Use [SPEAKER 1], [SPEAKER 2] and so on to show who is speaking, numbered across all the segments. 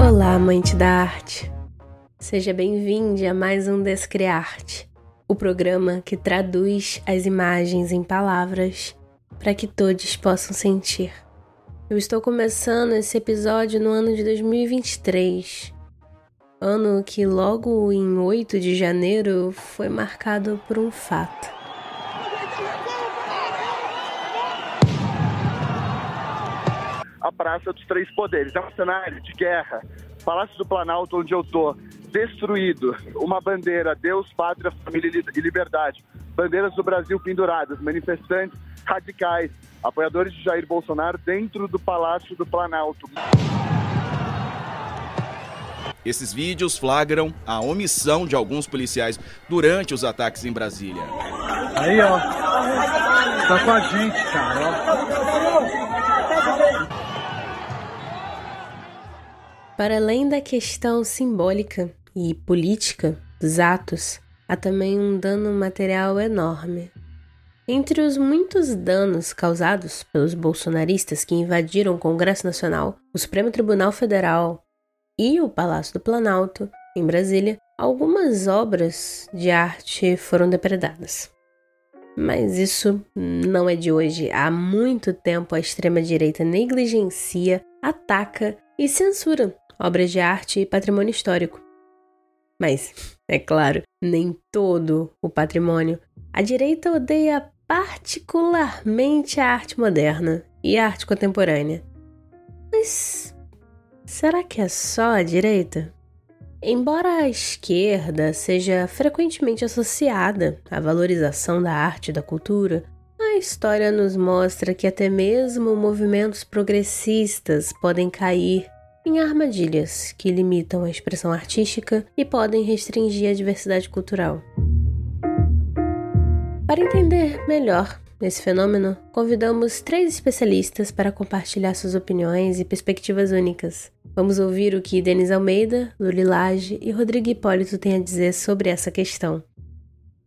[SPEAKER 1] Olá, amante da arte. Seja bem-vindo a mais um Descriarte, o programa que traduz as imagens em palavras para que todos possam sentir. Eu estou começando esse episódio no ano de 2023, ano que logo em 8 de janeiro foi marcado por um fato.
[SPEAKER 2] A Praça dos Três Poderes é um cenário de guerra. Palácio do Planalto, onde eu tô, destruído. Uma bandeira, Deus, Pátria, Família e Liberdade. Bandeiras do Brasil penduradas, manifestantes radicais, apoiadores de Jair Bolsonaro dentro do Palácio do Planalto.
[SPEAKER 3] Esses vídeos flagram a omissão de alguns policiais durante os ataques em Brasília.
[SPEAKER 4] Aí, ó. Tá com a gente, cara, ó.
[SPEAKER 1] Para além da questão simbólica e política dos atos, há também um dano material enorme. Entre os muitos danos causados pelos bolsonaristas que invadiram o Congresso Nacional, o Supremo Tribunal Federal e o Palácio do Planalto, em Brasília, algumas obras de arte foram depredadas. Mas isso não é de hoje. Há muito tempo a extrema-direita negligencia, ataca e censura obras de arte e patrimônio histórico. Mas, é claro, nem todo o patrimônio. A direita odeia particularmente a arte moderna e a arte contemporânea. Mas será que é só a direita? Embora a esquerda seja frequentemente associada à valorização da arte e da cultura, a história nos mostra que até mesmo movimentos progressistas podem cair em armadilhas que limitam a expressão artística e podem restringir a diversidade cultural. Para entender melhor esse fenômeno, convidamos três especialistas para compartilhar suas opiniões e perspectivas únicas. Vamos ouvir o que Denis Almeida, Luli Lage e Rodrigo Hipólito têm a dizer sobre essa questão.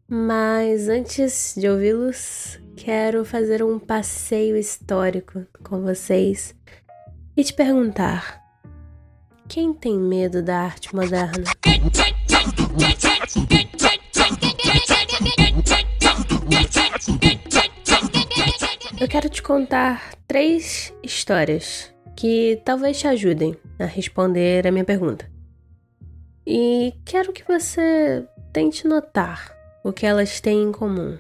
[SPEAKER 1] Mas antes de ouvi-los, quero fazer um passeio histórico com vocês e te perguntar: quem tem medo da arte moderna? Eu quero te contar três histórias que talvez te ajudem a responder a minha pergunta. E quero que você tente notar o que elas têm em comum.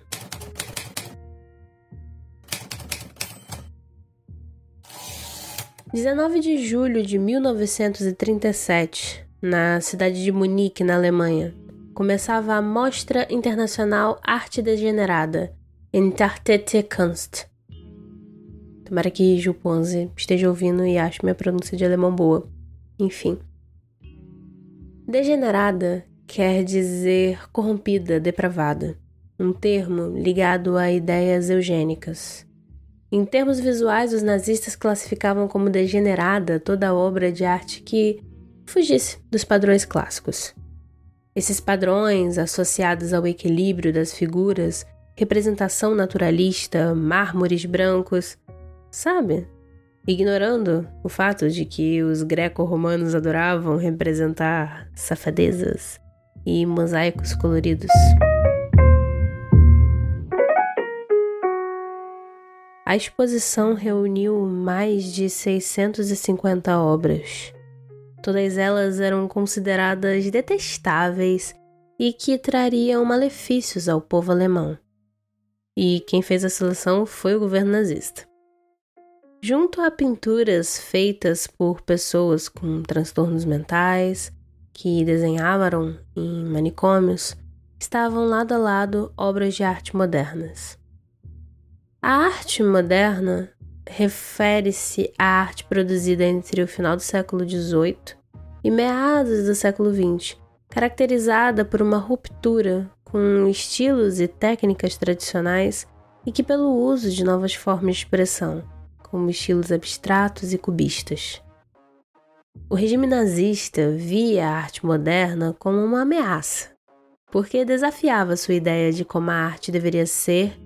[SPEAKER 1] 19 de julho de 1937, na cidade de Munique, na Alemanha, começava a Mostra Internacional Arte Degenerada, Entartete Kunst. Tomara que Ju esteja ouvindo e ache minha pronúncia de alemão boa. Enfim. Degenerada quer dizer corrompida, depravada, um termo ligado a ideias eugênicas. Em termos visuais, os nazistas classificavam como degenerada toda obra de arte que fugisse dos padrões clássicos. Esses padrões, associados ao equilíbrio das figuras, representação naturalista, mármores brancos, sabe? Ignorando o fato de que os greco-romanos adoravam representar safadezas e mosaicos coloridos. A exposição reuniu mais de 650 obras. Todas elas eram consideradas detestáveis e que trariam malefícios ao povo alemão. E quem fez a seleção foi o governo nazista. Junto a pinturas feitas por pessoas com transtornos mentais, que desenhavam em manicômios, estavam lado a lado obras de arte modernas. A arte moderna refere-se à arte produzida entre o final do século XVIII e meados do século XX, caracterizada por uma ruptura com estilos e técnicas tradicionais e que pelo uso de novas formas de expressão, como estilos abstratos e cubistas. O regime nazista via a arte moderna como uma ameaça porque desafiava sua ideia de como a arte deveria ser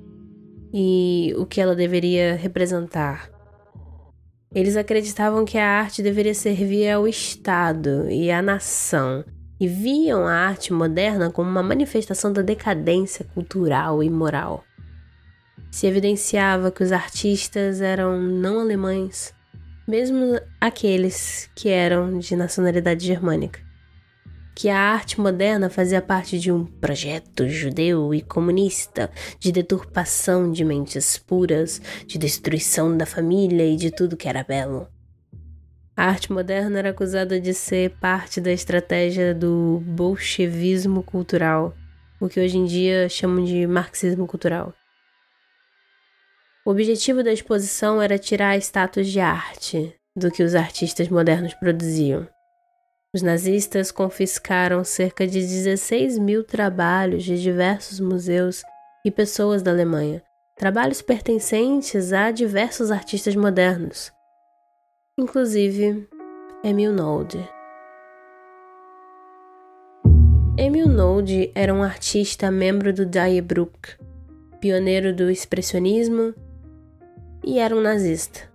[SPEAKER 1] e o que ela deveria representar. Eles acreditavam que a arte deveria servir ao Estado e à nação, e viam a arte moderna como uma manifestação da decadência cultural e moral. Se evidenciava que os artistas eram não alemães, mesmo aqueles que eram de nacionalidade germânica que a arte moderna fazia parte de um projeto judeu e comunista de deturpação de mentes puras, de destruição da família e de tudo que era belo. A arte moderna era acusada de ser parte da estratégia do bolchevismo cultural, o que hoje em dia chamam de marxismo cultural. O objetivo da exposição era tirar status de arte do que os artistas modernos produziam. Os nazistas confiscaram cerca de 16 mil trabalhos de diversos museus e pessoas da Alemanha, trabalhos pertencentes a diversos artistas modernos, inclusive Emil Nolde. Emil Nolde era um artista membro do Die Bruck, pioneiro do expressionismo e era um nazista.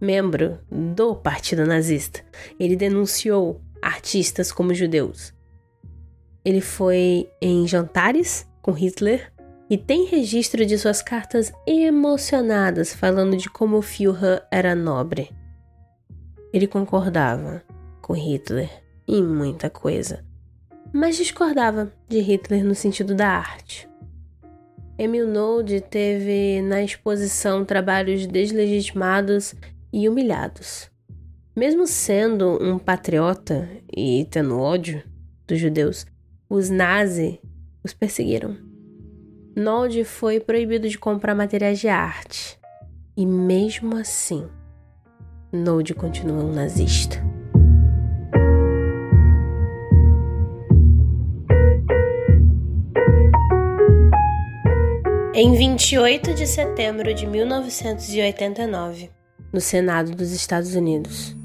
[SPEAKER 1] Membro do Partido Nazista, ele denunciou artistas como judeus. Ele foi em jantares com Hitler e tem registro de suas cartas emocionadas falando de como Führer era nobre. Ele concordava com Hitler em muita coisa, mas discordava de Hitler no sentido da arte. Emil Nolde teve na exposição trabalhos deslegitimados e humilhados. Mesmo sendo um patriota e tendo ódio dos judeus, os nazis os perseguiram. Nolde foi proibido de comprar materiais de arte. E mesmo assim, Nolde continua um nazista. Em 28 de setembro de 1989, no Senado dos Estados Unidos,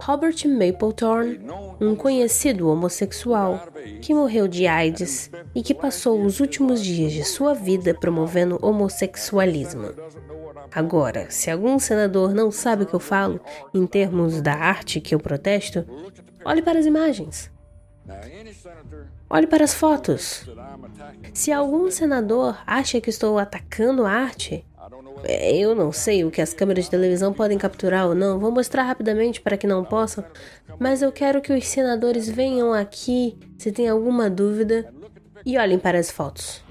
[SPEAKER 1] Robert Mapplethorne, um conhecido homossexual que morreu de AIDS e que passou os últimos dias de sua vida promovendo homossexualismo. Agora, se algum senador não sabe o que eu falo em termos da arte que eu protesto, olhe para as imagens. Olhe para as fotos. Se algum senador acha que estou atacando a arte, é, eu não sei o que as câmeras de televisão podem capturar ou não, vou mostrar rapidamente para que não possam, mas eu quero que os senadores venham aqui se tem alguma dúvida e olhem para as fotos.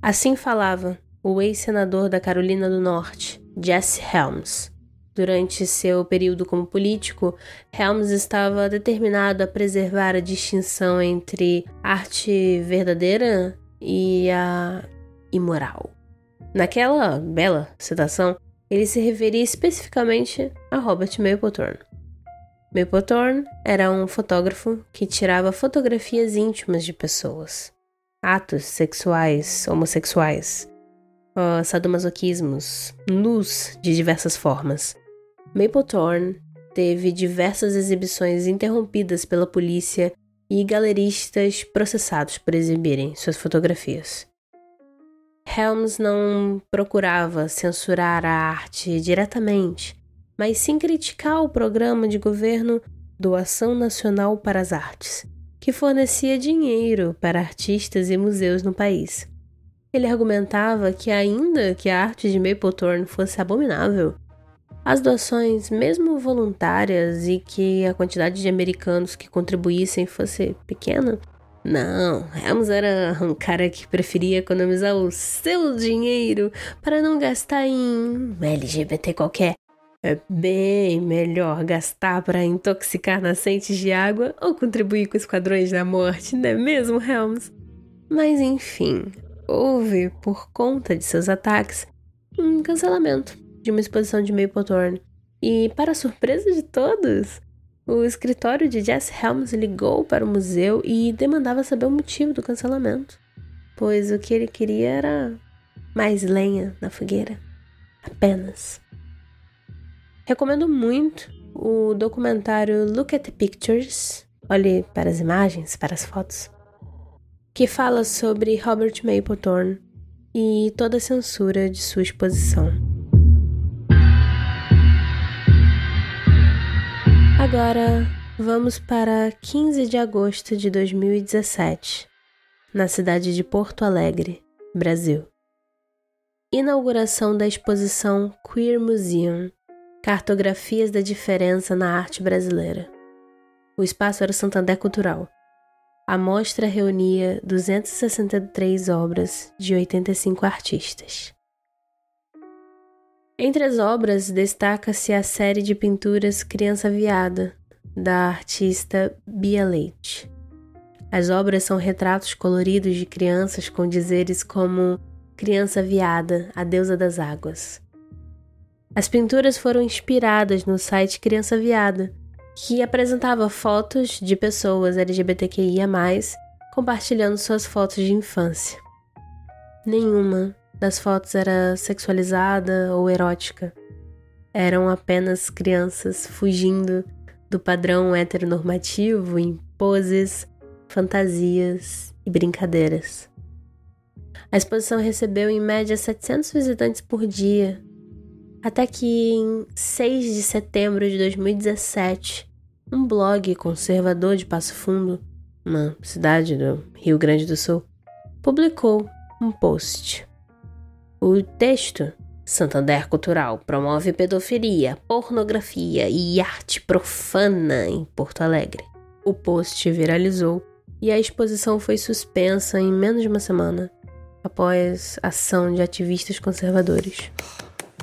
[SPEAKER 1] Assim falava o ex-senador da Carolina do Norte, Jesse Helms. Durante seu período como político, Helms estava determinado a preservar a distinção entre arte verdadeira e a imoral. Naquela bela citação, ele se referia especificamente a Robert Mapplethorne. Mapplethorne era um fotógrafo que tirava fotografias íntimas de pessoas, atos sexuais, homossexuais, sadomasoquismos, nus de diversas formas. Mapplethorne teve diversas exibições interrompidas pela polícia e galeristas processados por exibirem suas fotografias. Helms não procurava censurar a arte diretamente, mas sim criticar o programa de governo Doação Nacional para as Artes, que fornecia dinheiro para artistas e museus no país. Ele argumentava que, ainda que a arte de Mapplethorne fosse abominável, as doações, mesmo voluntárias e que a quantidade de americanos que contribuíssem fosse pequena, não, Helms era um cara que preferia economizar o seu dinheiro para não gastar em LGBT qualquer. É bem melhor gastar para intoxicar nascentes de água ou contribuir com esquadrões da morte, não é mesmo, Helms? Mas enfim, houve, por conta de seus ataques, um cancelamento de uma exposição de Mapplethorne. E, para surpresa de todos, o escritório de Jess Helms ligou para o museu e demandava saber o motivo do cancelamento, pois o que ele queria era mais lenha na fogueira. Apenas. Recomendo muito o documentário Look at the Pictures, olhe para as imagens, para as fotos, que fala sobre Robert Mapplethorne e toda a censura de sua exposição. Agora vamos para 15 de agosto de 2017, na cidade de Porto Alegre, Brasil. Inauguração da exposição Queer Museum Cartografias da Diferença na Arte Brasileira. O espaço era o Santander Cultural. A mostra reunia 263 obras de 85 artistas. Entre as obras destaca-se a série de pinturas Criança Viada, da artista Bia Leite. As obras são retratos coloridos de crianças com dizeres como Criança Viada, a deusa das águas. As pinturas foram inspiradas no site Criança Viada, que apresentava fotos de pessoas LGBTQIA, compartilhando suas fotos de infância. Nenhuma das fotos era sexualizada ou erótica. Eram apenas crianças fugindo do padrão heteronormativo em poses, fantasias e brincadeiras. A exposição recebeu em média 700 visitantes por dia até que em 6 de setembro de 2017, um blog conservador de Passo Fundo, uma cidade do Rio Grande do Sul, publicou um post. O texto Santander Cultural promove pedofilia, pornografia e arte profana em Porto Alegre. O post viralizou e a exposição foi suspensa em menos de uma semana após ação de ativistas conservadores.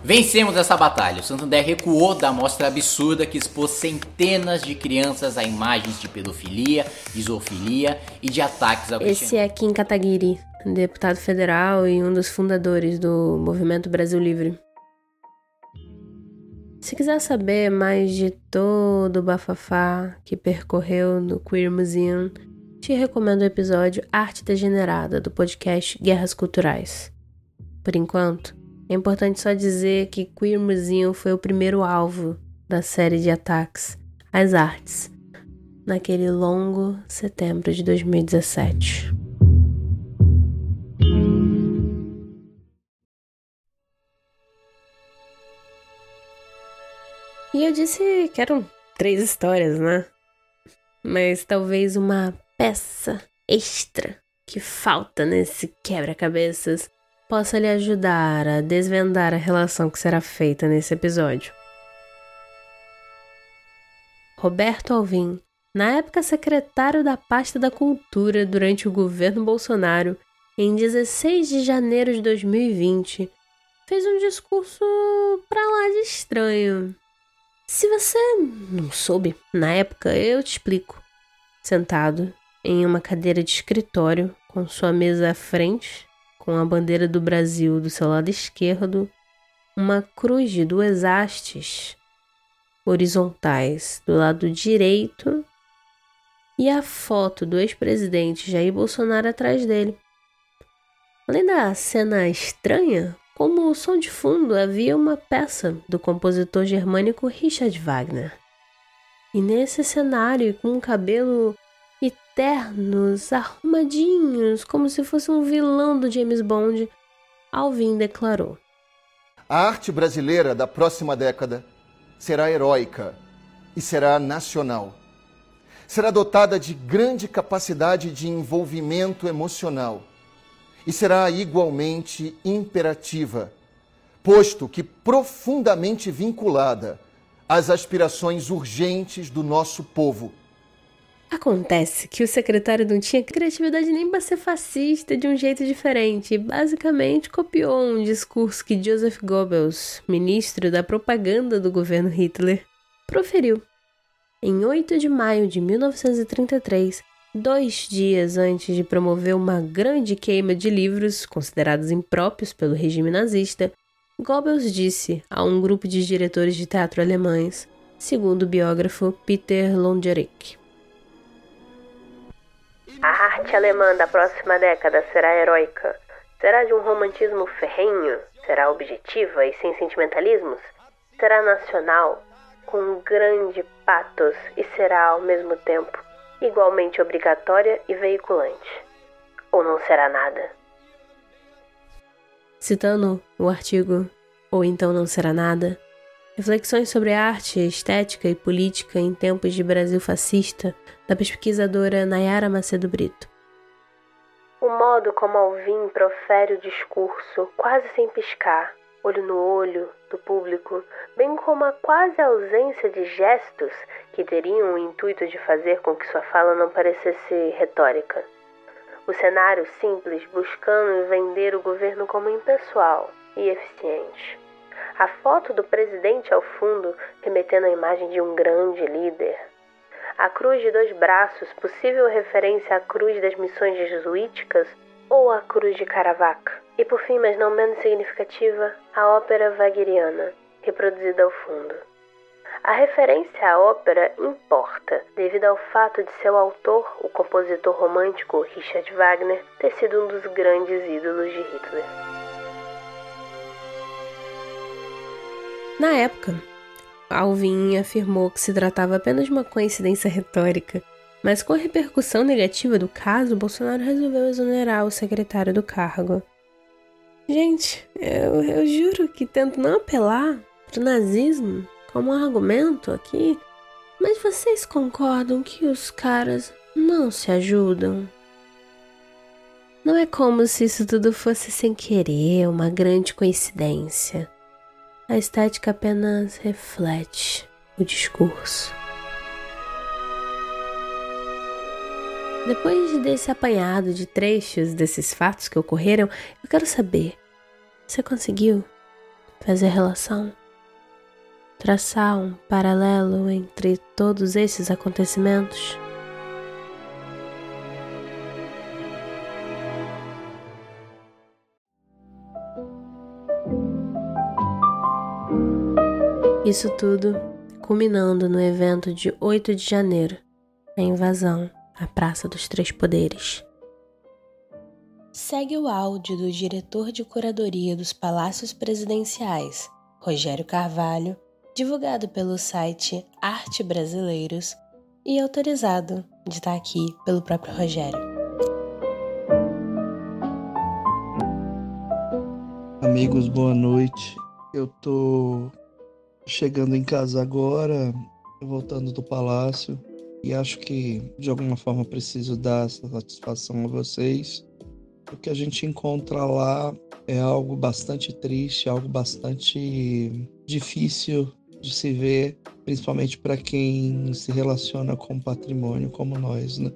[SPEAKER 5] Vencemos essa batalha. O Santander recuou da amostra absurda que expôs centenas de crianças a imagens de pedofilia, de zoofilia e de ataques ao
[SPEAKER 1] Esse é Kim Kataguiri, deputado federal e um dos fundadores do Movimento Brasil Livre. Se quiser saber mais de todo o bafafá que percorreu no Queer Museum, te recomendo o episódio Arte Degenerada do podcast Guerras Culturais. Por enquanto, é importante só dizer que Queer Museum foi o primeiro alvo da série de ataques às artes naquele longo setembro de 2017. E eu disse que eram três histórias, né? Mas talvez uma peça extra que falta nesse quebra-cabeças possa lhe ajudar a desvendar a relação que será feita nesse episódio. Roberto Alvim, na época secretário da pasta da Cultura durante o governo Bolsonaro, em 16 de janeiro de 2020, fez um discurso pra lá de estranho. Se você não soube, na época eu te explico. Sentado em uma cadeira de escritório, com sua mesa à frente, com a bandeira do Brasil do seu lado esquerdo, uma cruz de duas hastes horizontais do lado direito e a foto do ex-presidente Jair Bolsonaro atrás dele. Além da cena estranha, como som de fundo havia uma peça do compositor germânico Richard Wagner. E nesse cenário, com um cabelo ternos, arrumadinhos, como se fosse um vilão do James Bond, Alvin declarou:
[SPEAKER 6] A arte brasileira da próxima década será heróica e será nacional. Será dotada de grande capacidade de envolvimento emocional e será igualmente imperativa, posto que profundamente vinculada às aspirações urgentes do nosso povo
[SPEAKER 1] Acontece que o secretário não tinha criatividade nem para ser fascista de um jeito diferente e basicamente copiou um discurso que Joseph Goebbels, ministro da propaganda do governo Hitler, proferiu. Em 8 de maio de 1933, dois dias antes de promover uma grande queima de livros considerados impróprios pelo regime nazista, Goebbels disse a um grupo de diretores de teatro alemães, segundo o biógrafo Peter Longerich.
[SPEAKER 7] A arte alemã da próxima década será heróica. Será de um romantismo ferrenho? Será objetiva e sem sentimentalismos? Será nacional, com um grande patos e será ao mesmo tempo igualmente obrigatória e veiculante. Ou não será nada?
[SPEAKER 1] Citando o artigo Ou então não será nada, reflexões sobre arte, estética e política em tempos de Brasil fascista, da pesquisadora Nayara Macedo Brito.
[SPEAKER 7] O modo como Alvim profere o discurso, quase sem piscar, olho no olho, público, bem como a quase ausência de gestos que teriam o intuito de fazer com que sua fala não parecesse retórica. O cenário simples buscando vender o governo como impessoal e eficiente. A foto do presidente ao fundo, remetendo à imagem de um grande líder, a cruz de dois braços, possível referência à cruz das missões jesuíticas ou à cruz de Caravaca. E por fim, mas não menos significativa, a ópera wagneriana, reproduzida ao fundo. A referência à ópera importa, devido ao fato de seu autor, o compositor romântico Richard Wagner, ter sido um dos grandes ídolos de Hitler.
[SPEAKER 1] Na época, Alvin afirmou que se tratava apenas de uma coincidência retórica, mas com a repercussão negativa do caso, Bolsonaro resolveu exonerar o secretário do cargo. Gente, eu, eu juro que tento não apelar para o nazismo como um argumento aqui, mas vocês concordam que os caras não se ajudam? Não é como se isso tudo fosse sem querer, uma grande coincidência. A estética apenas reflete o discurso. Depois desse apanhado de trechos desses fatos que ocorreram, eu quero saber: você conseguiu fazer relação? Traçar um paralelo entre todos esses acontecimentos? Isso tudo culminando no evento de 8 de janeiro, a invasão à Praça dos Três Poderes. Segue o áudio do diretor de curadoria dos Palácios Presidenciais, Rogério Carvalho, divulgado pelo site Arte Brasileiros e autorizado de estar aqui pelo próprio Rogério.
[SPEAKER 8] Amigos, boa noite. Eu tô chegando em casa agora, voltando do palácio, e acho que de alguma forma preciso dar essa satisfação a vocês. O que a gente encontra lá é algo bastante triste, algo bastante difícil de se ver, principalmente para quem se relaciona com patrimônio como nós, né?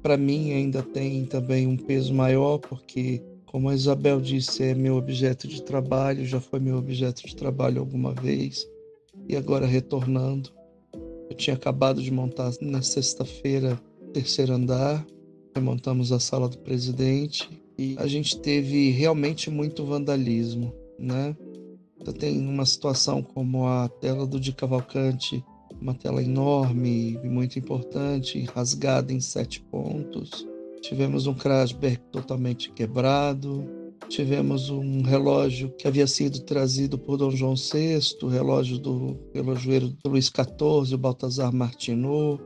[SPEAKER 8] Para mim ainda tem também um peso maior porque como a Isabel disse, é meu objeto de trabalho, já foi meu objeto de trabalho alguma vez e agora retornando. Eu tinha acabado de montar na sexta-feira terceiro andar, remontamos a sala do presidente e a gente teve realmente muito vandalismo, né? Então, tem uma situação como a tela do Di Cavalcante, uma tela enorme e muito importante, rasgada em sete pontos. Tivemos um Krasberg totalmente quebrado, Tivemos um relógio que havia sido trazido por Dom João VI, o relógio do relojoeiro Luís XIV, o Baltazar Martinot,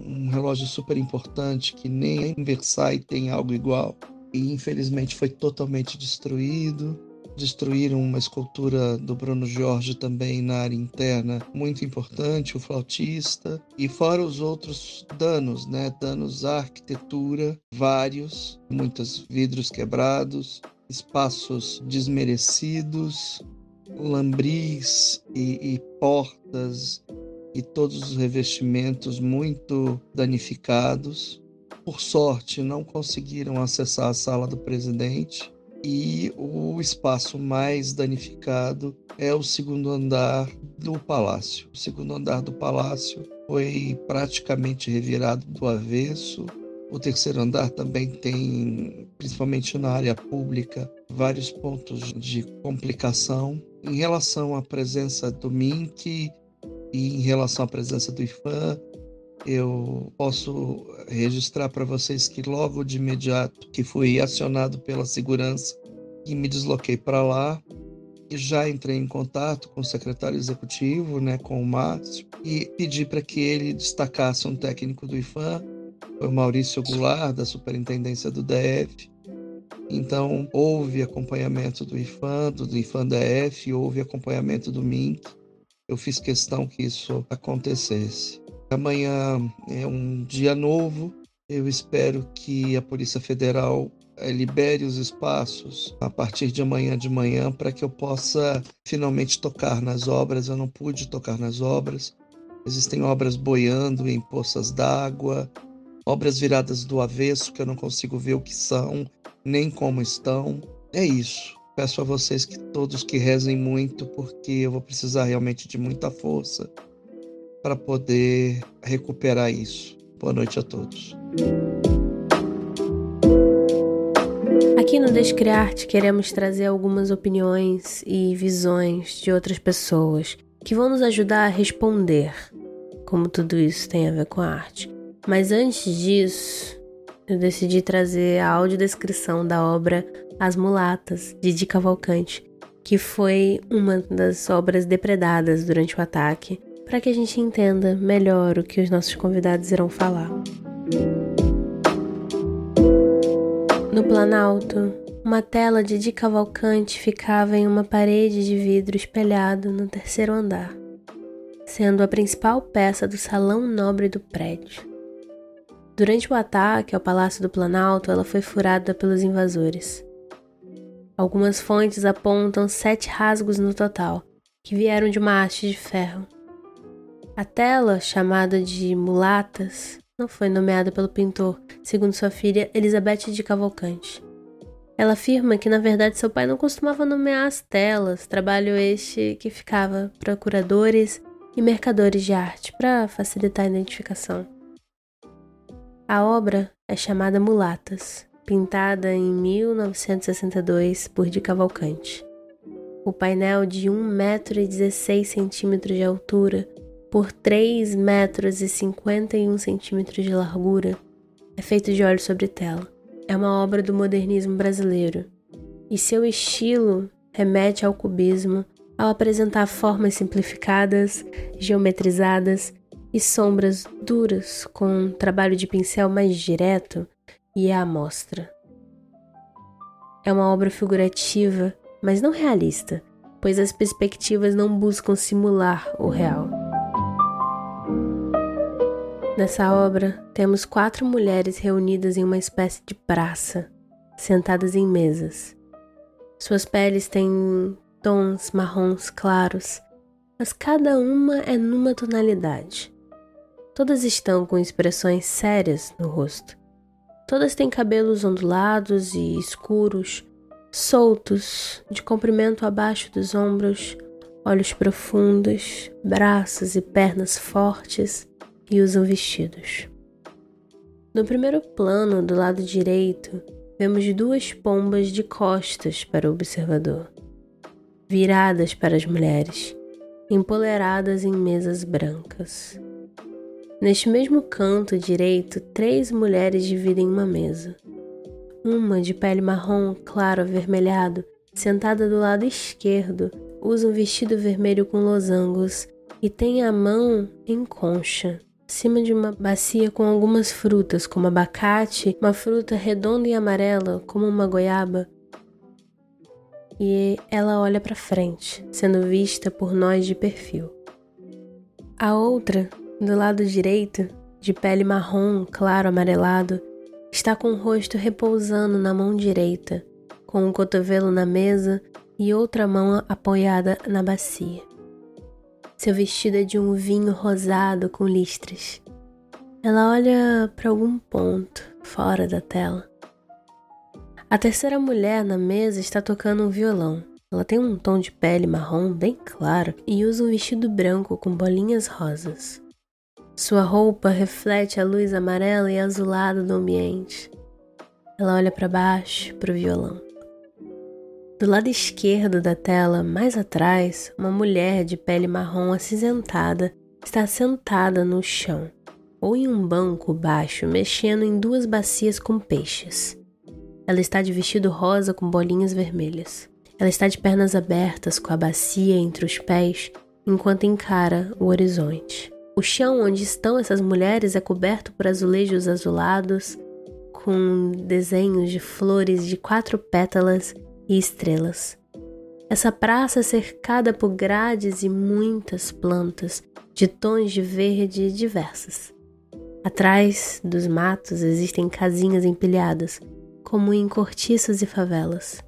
[SPEAKER 8] um relógio super importante que nem em Versailles tem algo igual e infelizmente foi totalmente destruído. Destruíram uma escultura do Bruno Jorge também na área interna, muito importante, o flautista, e fora os outros danos, né? Danos à arquitetura, vários, muitos vidros quebrados, espaços desmerecidos, lambris e, e portas e todos os revestimentos muito danificados. Por sorte, não conseguiram acessar a sala do presidente e o espaço mais danificado é o segundo andar do palácio. O segundo andar do palácio foi praticamente revirado do avesso o terceiro andar também tem, principalmente na área pública, vários pontos de complicação. Em relação à presença do MINC e em relação à presença do IFAM, eu posso registrar para vocês que logo de imediato que fui acionado pela segurança e me desloquei para lá e já entrei em contato com o secretário executivo, né, com o Márcio, e pedi para que ele destacasse um técnico do IFAM foi o Maurício Goulart, da Superintendência do DF. Então, houve acompanhamento do IFAM, do IFAM DF, houve acompanhamento do MINC. Eu fiz questão que isso acontecesse. Amanhã é um dia novo. Eu espero que a Polícia Federal eh, libere os espaços a partir de amanhã de manhã para que eu possa finalmente tocar nas obras. Eu não pude tocar nas obras. Existem obras boiando em poças d'água, obras viradas do avesso que eu não consigo ver o que são, nem como estão. É isso. Peço a vocês que todos que rezem muito, porque eu vou precisar realmente de muita força para poder recuperar isso. Boa noite a todos.
[SPEAKER 1] Aqui no Descriarte queremos trazer algumas opiniões e visões de outras pessoas que vão nos ajudar a responder como tudo isso tem a ver com a arte. Mas antes disso, eu decidi trazer a audiodescrição da obra As Mulatas, de Di Cavalcante, que foi uma das obras depredadas durante o ataque, para que a gente entenda melhor o que os nossos convidados irão falar. No Planalto, uma tela de Di Cavalcante ficava em uma parede de vidro espelhado no terceiro andar, sendo a principal peça do salão nobre do prédio. Durante o ataque ao Palácio do Planalto, ela foi furada pelos invasores. Algumas fontes apontam sete rasgos no total, que vieram de uma haste de ferro. A tela, chamada de Mulatas, não foi nomeada pelo pintor, segundo sua filha Elizabeth de Cavalcante. Ela afirma que, na verdade, seu pai não costumava nomear as telas, trabalho este que ficava para curadores e mercadores de arte para facilitar a identificação. A obra é chamada Mulatas, pintada em 1962 por Di Cavalcante. O painel de 1,16 metro e centímetros de altura por 3 metros 51 centímetros de largura é feito de óleo sobre tela. É uma obra do modernismo brasileiro e seu estilo remete ao cubismo ao apresentar formas simplificadas, geometrizadas e sombras duras com um trabalho de pincel mais direto e à amostra. É uma obra figurativa, mas não realista, pois as perspectivas não buscam simular o real. Nessa obra, temos quatro mulheres reunidas em uma espécie de praça, sentadas em mesas. Suas peles têm tons marrons claros, mas cada uma é numa tonalidade. Todas estão com expressões sérias no rosto. Todas têm cabelos ondulados e escuros, soltos, de comprimento abaixo dos ombros, olhos profundos, braços e pernas fortes e usam vestidos. No primeiro plano, do lado direito, vemos duas pombas de costas para o observador, viradas para as mulheres, empoleradas em mesas brancas. Neste mesmo canto direito, três mulheres dividem uma mesa. Uma, de pele marrom claro avermelhado, sentada do lado esquerdo, usa um vestido vermelho com losangos e tem a mão em concha, acima de uma bacia com algumas frutas, como abacate, uma fruta redonda e amarela, como uma goiaba. E ela olha para frente, sendo vista por nós de perfil. A outra do lado direito, de pele marrom claro amarelado, está com o rosto repousando na mão direita, com um cotovelo na mesa e outra mão apoiada na bacia. Seu vestido é de um vinho rosado com listras. Ela olha para algum ponto fora da tela. A terceira mulher na mesa está tocando um violão. Ela tem um tom de pele marrom bem claro e usa um vestido branco com bolinhas rosas. Sua roupa reflete a luz amarela e azulada do ambiente. Ela olha para baixo, para o violão. Do lado esquerdo da tela, mais atrás, uma mulher de pele marrom acinzentada está sentada no chão ou em um banco baixo, mexendo em duas bacias com peixes. Ela está de vestido rosa com bolinhas vermelhas. Ela está de pernas abertas com a bacia entre os pés enquanto encara o horizonte. O chão onde estão essas mulheres é coberto por azulejos azulados, com desenhos de flores de quatro pétalas e estrelas. Essa praça é cercada por grades e muitas plantas de tons de verde diversos. Atrás dos matos existem casinhas empilhadas, como em cortiços e favelas.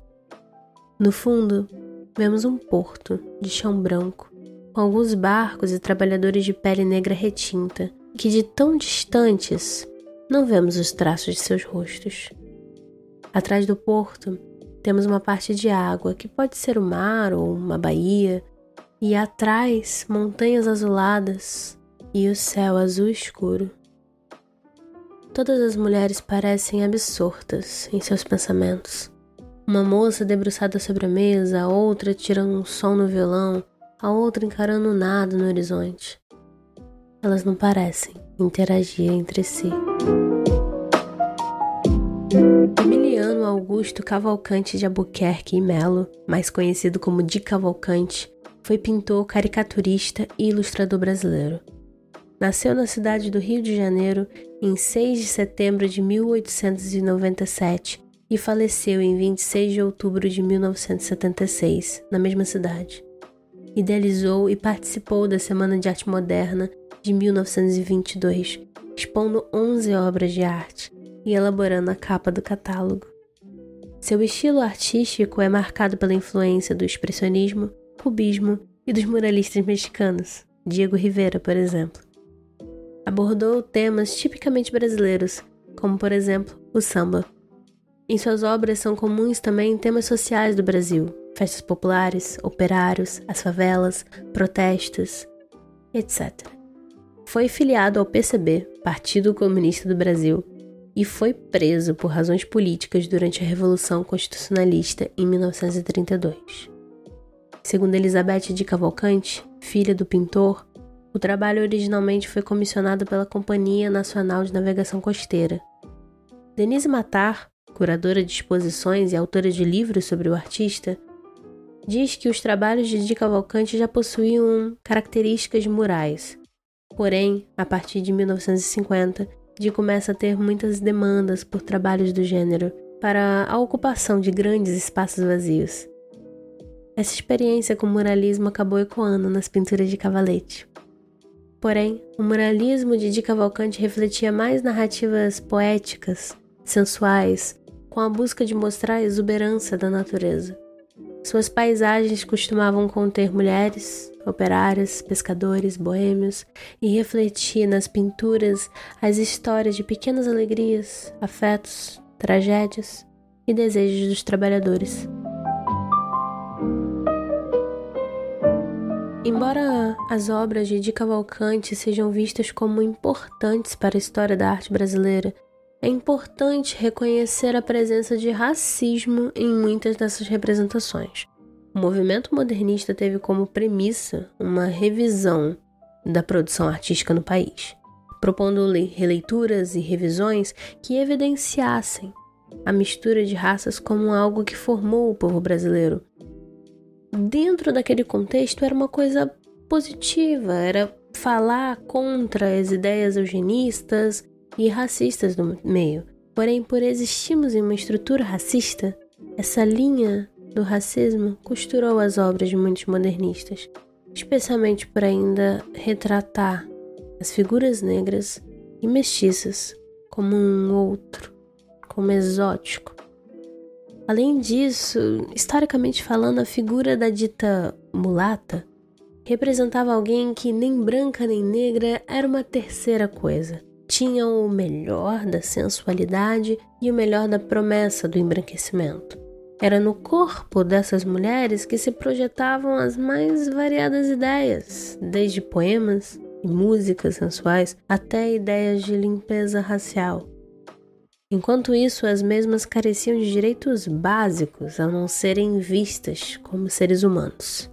[SPEAKER 1] No fundo, vemos um porto de chão branco, com alguns barcos e trabalhadores de pele negra retinta, que de tão distantes não vemos os traços de seus rostos. Atrás do porto, temos uma parte de água, que pode ser o mar ou uma baía, e atrás, montanhas azuladas e o céu azul escuro. Todas as mulheres parecem absortas em seus pensamentos. Uma moça debruçada sobre a mesa, outra tirando um som no violão, a outra encarando nada no horizonte. Elas não parecem interagir entre si. Emiliano Augusto Cavalcante de Albuquerque e Melo, mais conhecido como Di Cavalcante, foi pintor, caricaturista e ilustrador brasileiro. Nasceu na cidade do Rio de Janeiro em 6 de setembro de 1897 e faleceu em 26 de outubro de 1976, na mesma cidade. Idealizou e participou da Semana de Arte Moderna de 1922, expondo 11 obras de arte e elaborando a capa do catálogo. Seu estilo artístico é marcado pela influência do expressionismo, cubismo e dos muralistas mexicanos, Diego Rivera, por exemplo. Abordou temas tipicamente brasileiros, como por exemplo o samba. Em suas obras são comuns também temas sociais do Brasil, festas populares, operários, as favelas, protestos, etc. Foi filiado ao PCB, Partido Comunista do Brasil, e foi preso por razões políticas durante a Revolução Constitucionalista em 1932. Segundo Elizabeth de Cavalcante, filha do pintor, o trabalho originalmente foi comissionado pela Companhia Nacional de Navegação Costeira. Denise Matar, curadora de exposições e autora de livros sobre o artista, diz que os trabalhos de Di Cavalcante já possuíam características murais, Porém, a partir de 1950, Di começa a ter muitas demandas por trabalhos do gênero para a ocupação de grandes espaços vazios. Essa experiência com o muralismo acabou ecoando nas pinturas de Cavalete. Porém, o muralismo de Di Cavalcante refletia mais narrativas poéticas, sensuais, com a busca de mostrar a exuberância da natureza. Suas paisagens costumavam conter mulheres, operários, pescadores, boêmios e refletir nas pinturas as histórias de pequenas alegrias, afetos, tragédias e desejos dos trabalhadores. Embora as obras de Di Cavalcante sejam vistas como importantes para a história da arte brasileira, é importante reconhecer a presença de racismo em muitas dessas representações. O movimento modernista teve como premissa uma revisão da produção artística no país, propondo releituras e revisões que evidenciassem a mistura de raças como algo que formou o povo brasileiro. Dentro daquele contexto era uma coisa positiva, era falar contra as ideias eugenistas e racistas do meio. Porém, por existirmos em uma estrutura racista, essa linha do racismo costurou as obras de muitos modernistas, especialmente por ainda retratar as figuras negras e mestiças como um outro, como exótico. Além disso, historicamente falando, a figura da dita mulata representava alguém que nem branca nem negra era uma terceira coisa. Tinha o melhor da sensualidade e o melhor da promessa do embranquecimento. Era no corpo dessas mulheres que se projetavam as mais variadas ideias, desde poemas e músicas sensuais até ideias de limpeza racial. Enquanto isso, as mesmas careciam de direitos básicos ao não serem vistas como seres humanos.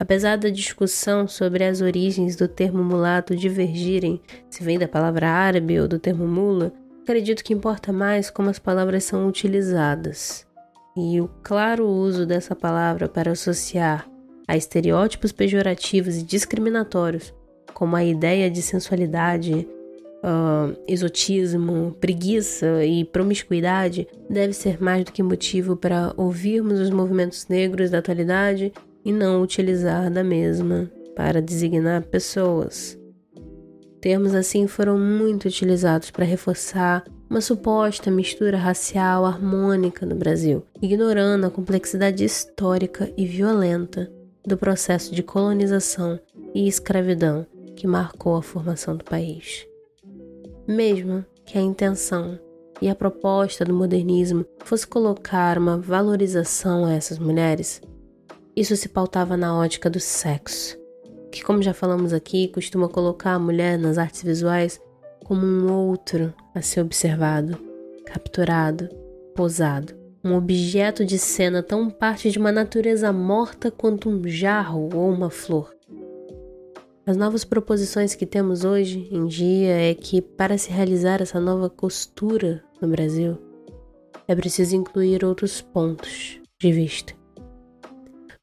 [SPEAKER 1] Apesar da discussão sobre as origens do termo mulato divergirem, se vem da palavra árabe ou do termo mula, acredito que importa mais como as palavras são utilizadas. E o claro uso dessa palavra para associar a estereótipos pejorativos e discriminatórios como a ideia de sensualidade, uh, exotismo, preguiça e promiscuidade deve ser mais do que motivo para ouvirmos os movimentos negros da atualidade e não utilizar da mesma para designar pessoas. Termos assim foram muito utilizados para reforçar uma suposta mistura racial harmônica no Brasil, ignorando a complexidade histórica e violenta do processo de colonização e escravidão que marcou a formação do país. Mesmo que a intenção e a proposta do modernismo fosse colocar uma valorização a essas mulheres, isso se pautava na ótica do sexo, que, como já falamos aqui, costuma colocar a mulher nas artes visuais como um outro a ser observado, capturado, posado. Um objeto de cena tão parte de uma natureza morta quanto um jarro ou uma flor. As novas proposições que temos hoje em dia é que, para se realizar essa nova costura no Brasil, é preciso incluir outros pontos de vista.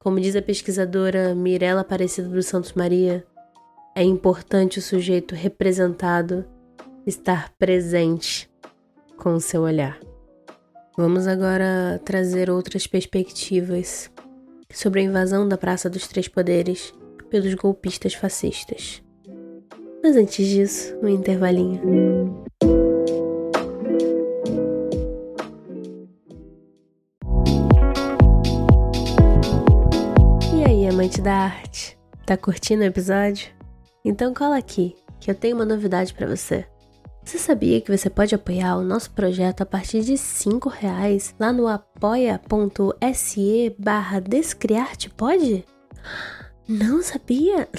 [SPEAKER 1] Como diz a pesquisadora Mirella Aparecida dos Santos Maria, é importante o sujeito representado estar presente com o seu olhar. Vamos agora trazer outras perspectivas sobre a invasão da Praça dos Três Poderes pelos golpistas fascistas. Mas antes disso, um intervalinho. Amante da arte? Tá curtindo o episódio? Então cola aqui, que eu tenho uma novidade para você. Você sabia que você pode apoiar o nosso projeto a partir de R$ reais lá no apoia.se barra Descriarte Pode? Não sabia?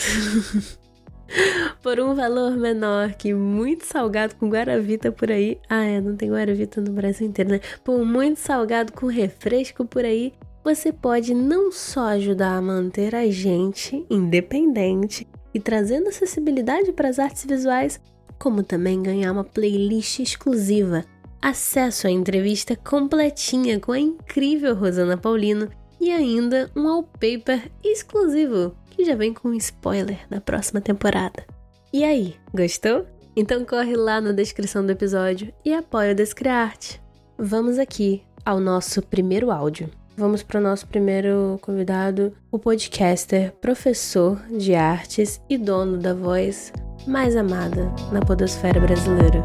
[SPEAKER 1] por um valor menor que muito salgado com Guaravita por aí. Ah, é, não tem Guaravita no Brasil inteiro, né? Por muito salgado com refresco por aí, você pode não só ajudar a manter a gente independente e trazendo acessibilidade para as artes visuais, como também ganhar uma playlist exclusiva, acesso à entrevista completinha com a incrível Rosana Paulino e ainda um wallpaper exclusivo que já vem com um spoiler da próxima temporada. E aí, gostou? Então corre lá na descrição do episódio e apoia o Descriarte. Vamos aqui ao nosso primeiro áudio. Vamos para o nosso primeiro convidado, o podcaster, professor de artes e dono da voz mais amada na podosfera brasileira.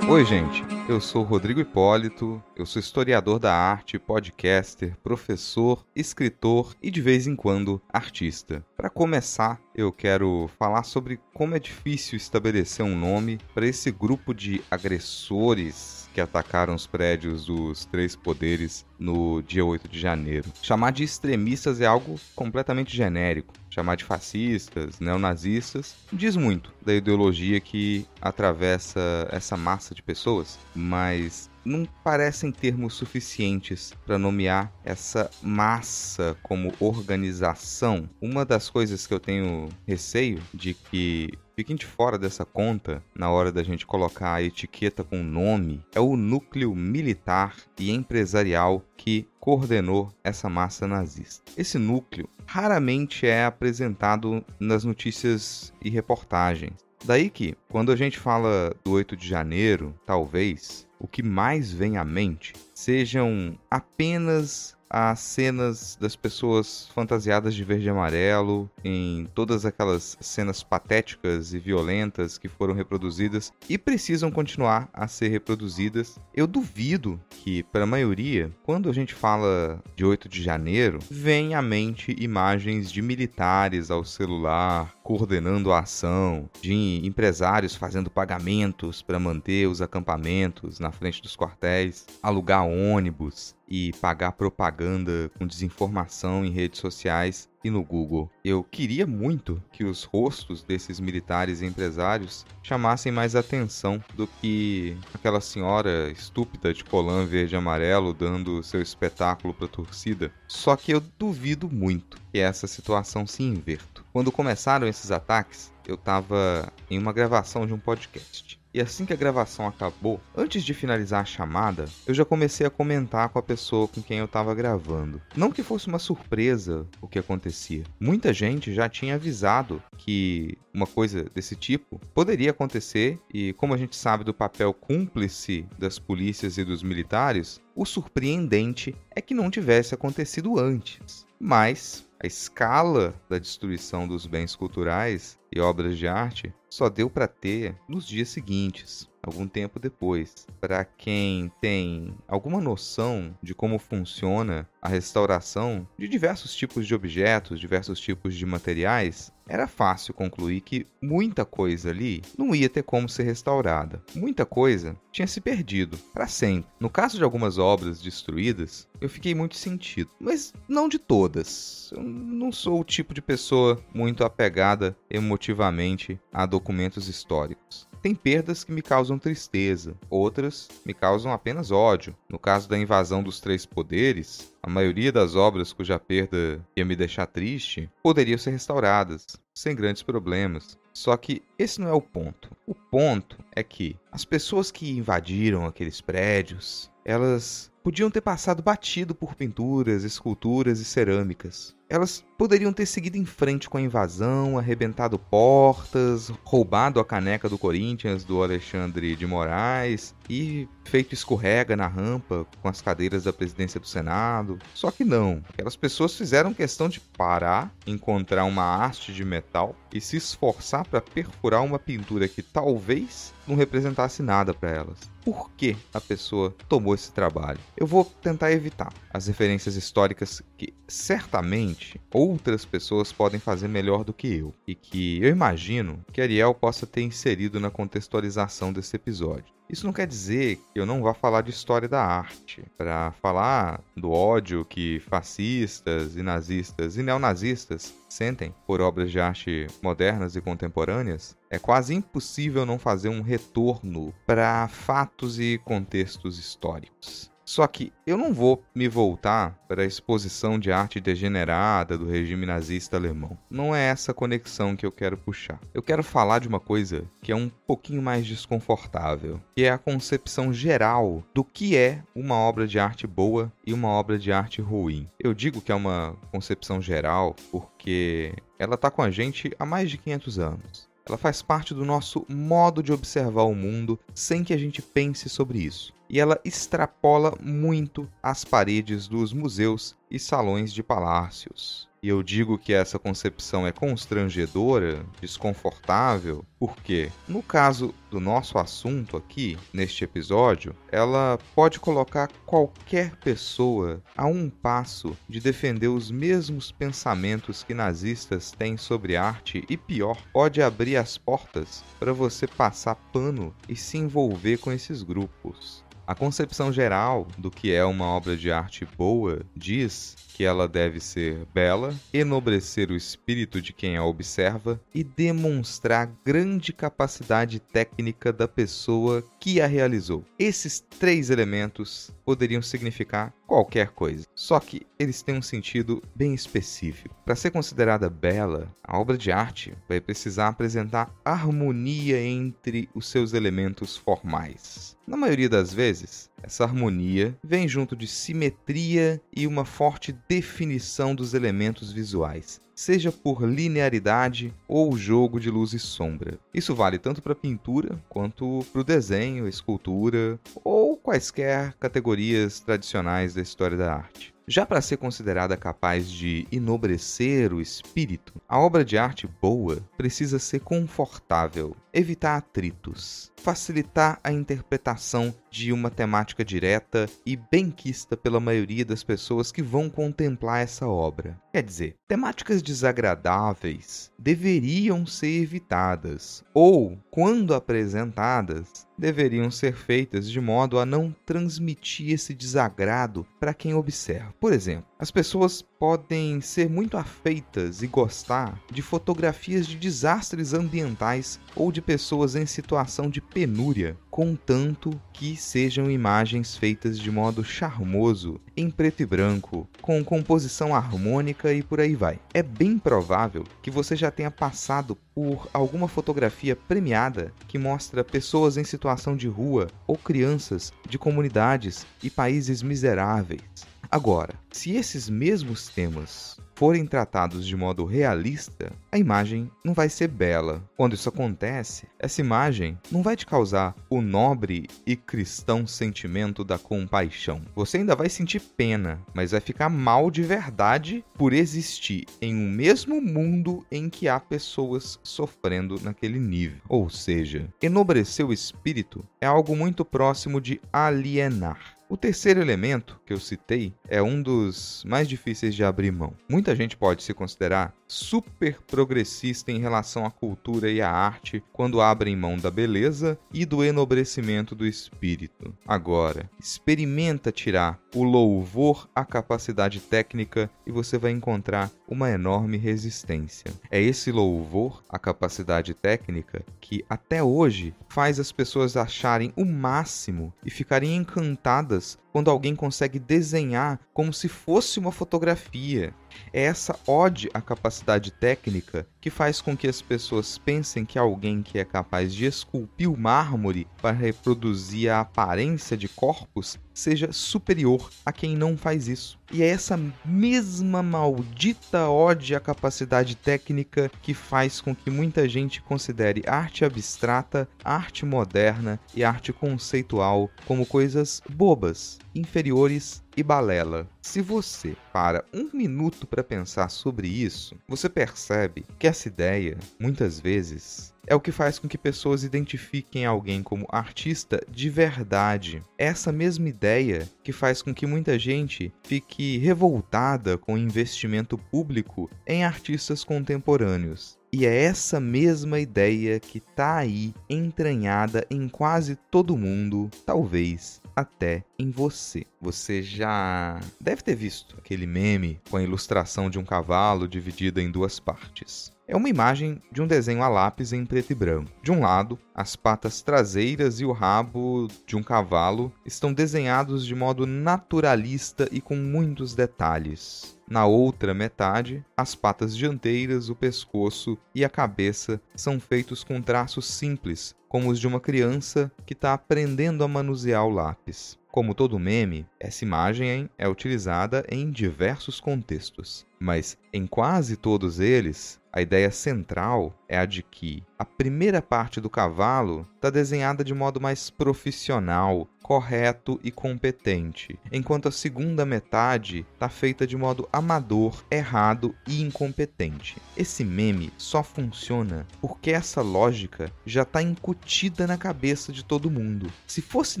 [SPEAKER 9] Oi, gente. Eu sou Rodrigo Hipólito, eu sou historiador da arte, podcaster, professor, escritor e de vez em quando artista. Para começar, eu quero falar sobre como é difícil estabelecer um nome para esse grupo de agressores que atacaram os prédios dos três poderes no dia 8 de janeiro. Chamar de extremistas é algo completamente genérico. Chamar de fascistas, neonazistas, diz muito da ideologia que atravessa essa massa de pessoas, mas não parecem termos suficientes para nomear essa massa como organização. Uma das coisas que eu tenho receio de que fiquem de fora dessa conta na hora da gente colocar a etiqueta com nome é o núcleo militar e empresarial que coordenou essa massa nazista. Esse núcleo raramente é apresentado nas notícias e reportagens. Daí que, quando a gente fala do 8 de janeiro, talvez o que mais vem à mente sejam apenas as cenas das pessoas fantasiadas de verde e amarelo, em todas aquelas cenas patéticas e violentas que foram reproduzidas e precisam continuar a ser reproduzidas. Eu duvido que, para a maioria, quando a gente fala de 8 de janeiro, vem à mente imagens de militares ao celular coordenando a ação, de empresários fazendo pagamentos para manter os acampamentos na frente dos quartéis, alugar ônibus, e pagar propaganda com desinformação em redes sociais e no Google. Eu queria muito que os rostos desses militares e empresários chamassem mais atenção do que aquela senhora estúpida de colã verde e amarelo dando seu espetáculo para a torcida. Só que eu duvido muito que essa situação se inverta. Quando começaram esses ataques, eu estava em uma gravação de um podcast. E assim que a gravação acabou, antes de finalizar a chamada, eu já comecei a comentar com a pessoa com quem eu estava gravando. Não que fosse uma surpresa o que acontecia. Muita gente já tinha avisado que uma coisa desse tipo poderia acontecer e como a gente sabe do papel cúmplice das polícias e dos militares, o surpreendente é que não tivesse acontecido antes. Mas a escala da destruição dos bens culturais e obras de arte só deu para ter nos dias seguintes, algum tempo depois. Para quem tem alguma noção de como funciona a restauração de diversos tipos de objetos, diversos tipos de materiais, era fácil concluir que muita coisa ali não ia ter como ser restaurada. Muita coisa tinha se perdido para sempre. No caso de algumas obras destruídas, eu fiquei muito sentido, mas não de todas. Eu não sou o tipo de pessoa muito apegada emotivamente a documentos históricos. Tem perdas que me causam tristeza, outras me causam apenas ódio. No caso da invasão dos três poderes, a maioria das obras cuja perda ia me deixar triste poderiam ser restauradas, sem grandes problemas. Só que esse não é o ponto. O ponto é que as pessoas que invadiram aqueles prédios, elas podiam ter passado batido por pinturas, esculturas e cerâmicas. Elas poderiam ter seguido em frente com a invasão, arrebentado portas, roubado a caneca do Corinthians do Alexandre de Moraes e feito escorrega na rampa com as cadeiras da presidência do Senado. Só que não. Aquelas pessoas fizeram questão de parar, encontrar uma haste de metal e se esforçar para perfurar uma pintura que talvez não representasse nada para elas. Por que a pessoa tomou esse trabalho? Eu vou tentar evitar as referências históricas que certamente outras pessoas podem fazer melhor do que eu e que eu imagino que Ariel possa ter inserido na contextualização desse episódio. Isso não quer dizer que eu não vá falar de história da arte, para falar do ódio que fascistas e nazistas e neonazistas sentem por obras de arte modernas e contemporâneas. É quase impossível não fazer um retorno para fatos e contextos históricos. Só que eu não vou me voltar para a exposição de arte degenerada do regime nazista alemão. Não é essa conexão que eu quero puxar. Eu quero falar de uma coisa que é um pouquinho mais desconfortável, que é a concepção geral do que é uma obra de arte boa e uma obra de arte ruim. Eu digo que é uma concepção geral porque ela está com a gente há mais de 500 anos. Ela faz parte do nosso modo de observar o mundo sem que a gente pense sobre isso e ela extrapola muito as paredes dos museus e salões de palácios. E eu digo que essa concepção é constrangedora, desconfortável, porque, no caso do nosso assunto aqui, neste episódio, ela pode colocar qualquer pessoa a um passo de defender os mesmos pensamentos que nazistas têm sobre arte e, pior, pode abrir as portas para você passar pano e se envolver com esses grupos. A concepção geral do que é uma obra de arte boa diz que ela deve ser bela, enobrecer o espírito de quem a observa e demonstrar grande capacidade técnica da pessoa que a realizou. Esses três elementos poderiam significar qualquer coisa, só que eles têm um sentido bem específico. Para ser considerada bela, a obra de arte vai precisar apresentar harmonia entre os seus elementos formais. Na maioria das vezes, essa harmonia vem junto de simetria e uma forte definição dos elementos visuais seja por linearidade ou jogo de luz e sombra. Isso vale tanto para pintura quanto para o desenho, escultura ou quaisquer categorias tradicionais da história da arte. Já para ser considerada capaz de enobrecer o espírito, a obra de arte boa precisa ser confortável, evitar atritos, facilitar a interpretação de uma temática direta e benquista pela maioria das pessoas que vão contemplar essa obra. Quer dizer, temáticas desagradáveis deveriam ser evitadas, ou, quando apresentadas, deveriam ser feitas de modo a não transmitir esse desagrado para quem observa. Por exemplo, As pessoas podem ser muito afeitas e gostar de fotografias de desastres ambientais ou de pessoas em situação de penúria, contanto que sejam imagens feitas de modo charmoso, em preto e branco, com composição harmônica e por aí vai. É bem provável que você já tenha passado por alguma fotografia premiada que mostra pessoas em situação de rua ou crianças de comunidades e países miseráveis. Agora, se esses mesmos temas forem tratados de modo realista, a imagem não vai ser bela. Quando isso acontece, essa imagem não vai te causar o nobre e cristão sentimento da compaixão. Você ainda vai sentir pena, mas vai ficar mal de verdade por existir em um mesmo mundo em que há pessoas sofrendo naquele nível. Ou seja, enobrecer o espírito é algo muito próximo de alienar. O terceiro elemento que eu citei é um dos mais difíceis de abrir mão. Muita gente pode se considerar super progressista em relação à cultura e à arte quando abrem mão da beleza e do enobrecimento do espírito. Agora, experimenta tirar o louvor à capacidade técnica e você vai encontrar uma enorme resistência. É esse louvor à capacidade técnica que até hoje faz as pessoas acharem o máximo e ficarem encantadas quando alguém consegue desenhar como se fosse uma fotografia. É essa ode à capacidade técnica que faz com que as pessoas pensem que alguém que é capaz de esculpir o mármore para reproduzir a aparência de corpos seja superior a quem não faz isso. E é essa mesma maldita ode à capacidade técnica que faz com que muita gente considere arte abstrata, arte moderna e arte conceitual como coisas bobas, inferiores e balela. Se você para um minuto para pensar sobre isso, você percebe que essa ideia, muitas vezes, é o que faz com que pessoas identifiquem alguém como artista de verdade. É essa mesma ideia que faz com que muita gente fique revoltada com o investimento público em artistas contemporâneos. E é essa mesma ideia que está aí entranhada em quase todo mundo, talvez até em você. Você já deve ter visto aquele meme com a ilustração de um cavalo dividida em duas partes. É uma imagem de um desenho a lápis em preto e branco. De um lado, as patas traseiras e o rabo de um cavalo estão desenhados de modo naturalista e com muitos detalhes. Na outra metade, as patas dianteiras, o pescoço e a cabeça são feitos com traços simples, como os de uma criança que está aprendendo a manusear o lápis. Como todo meme, essa imagem é utilizada em diversos contextos, mas em quase todos eles, a ideia central é a de que a primeira parte do cavalo está desenhada de modo mais profissional, correto e competente, enquanto a segunda metade está feita de modo amador, errado e incompetente. Esse meme só funciona porque essa lógica já está incutida na cabeça de todo mundo. Se fosse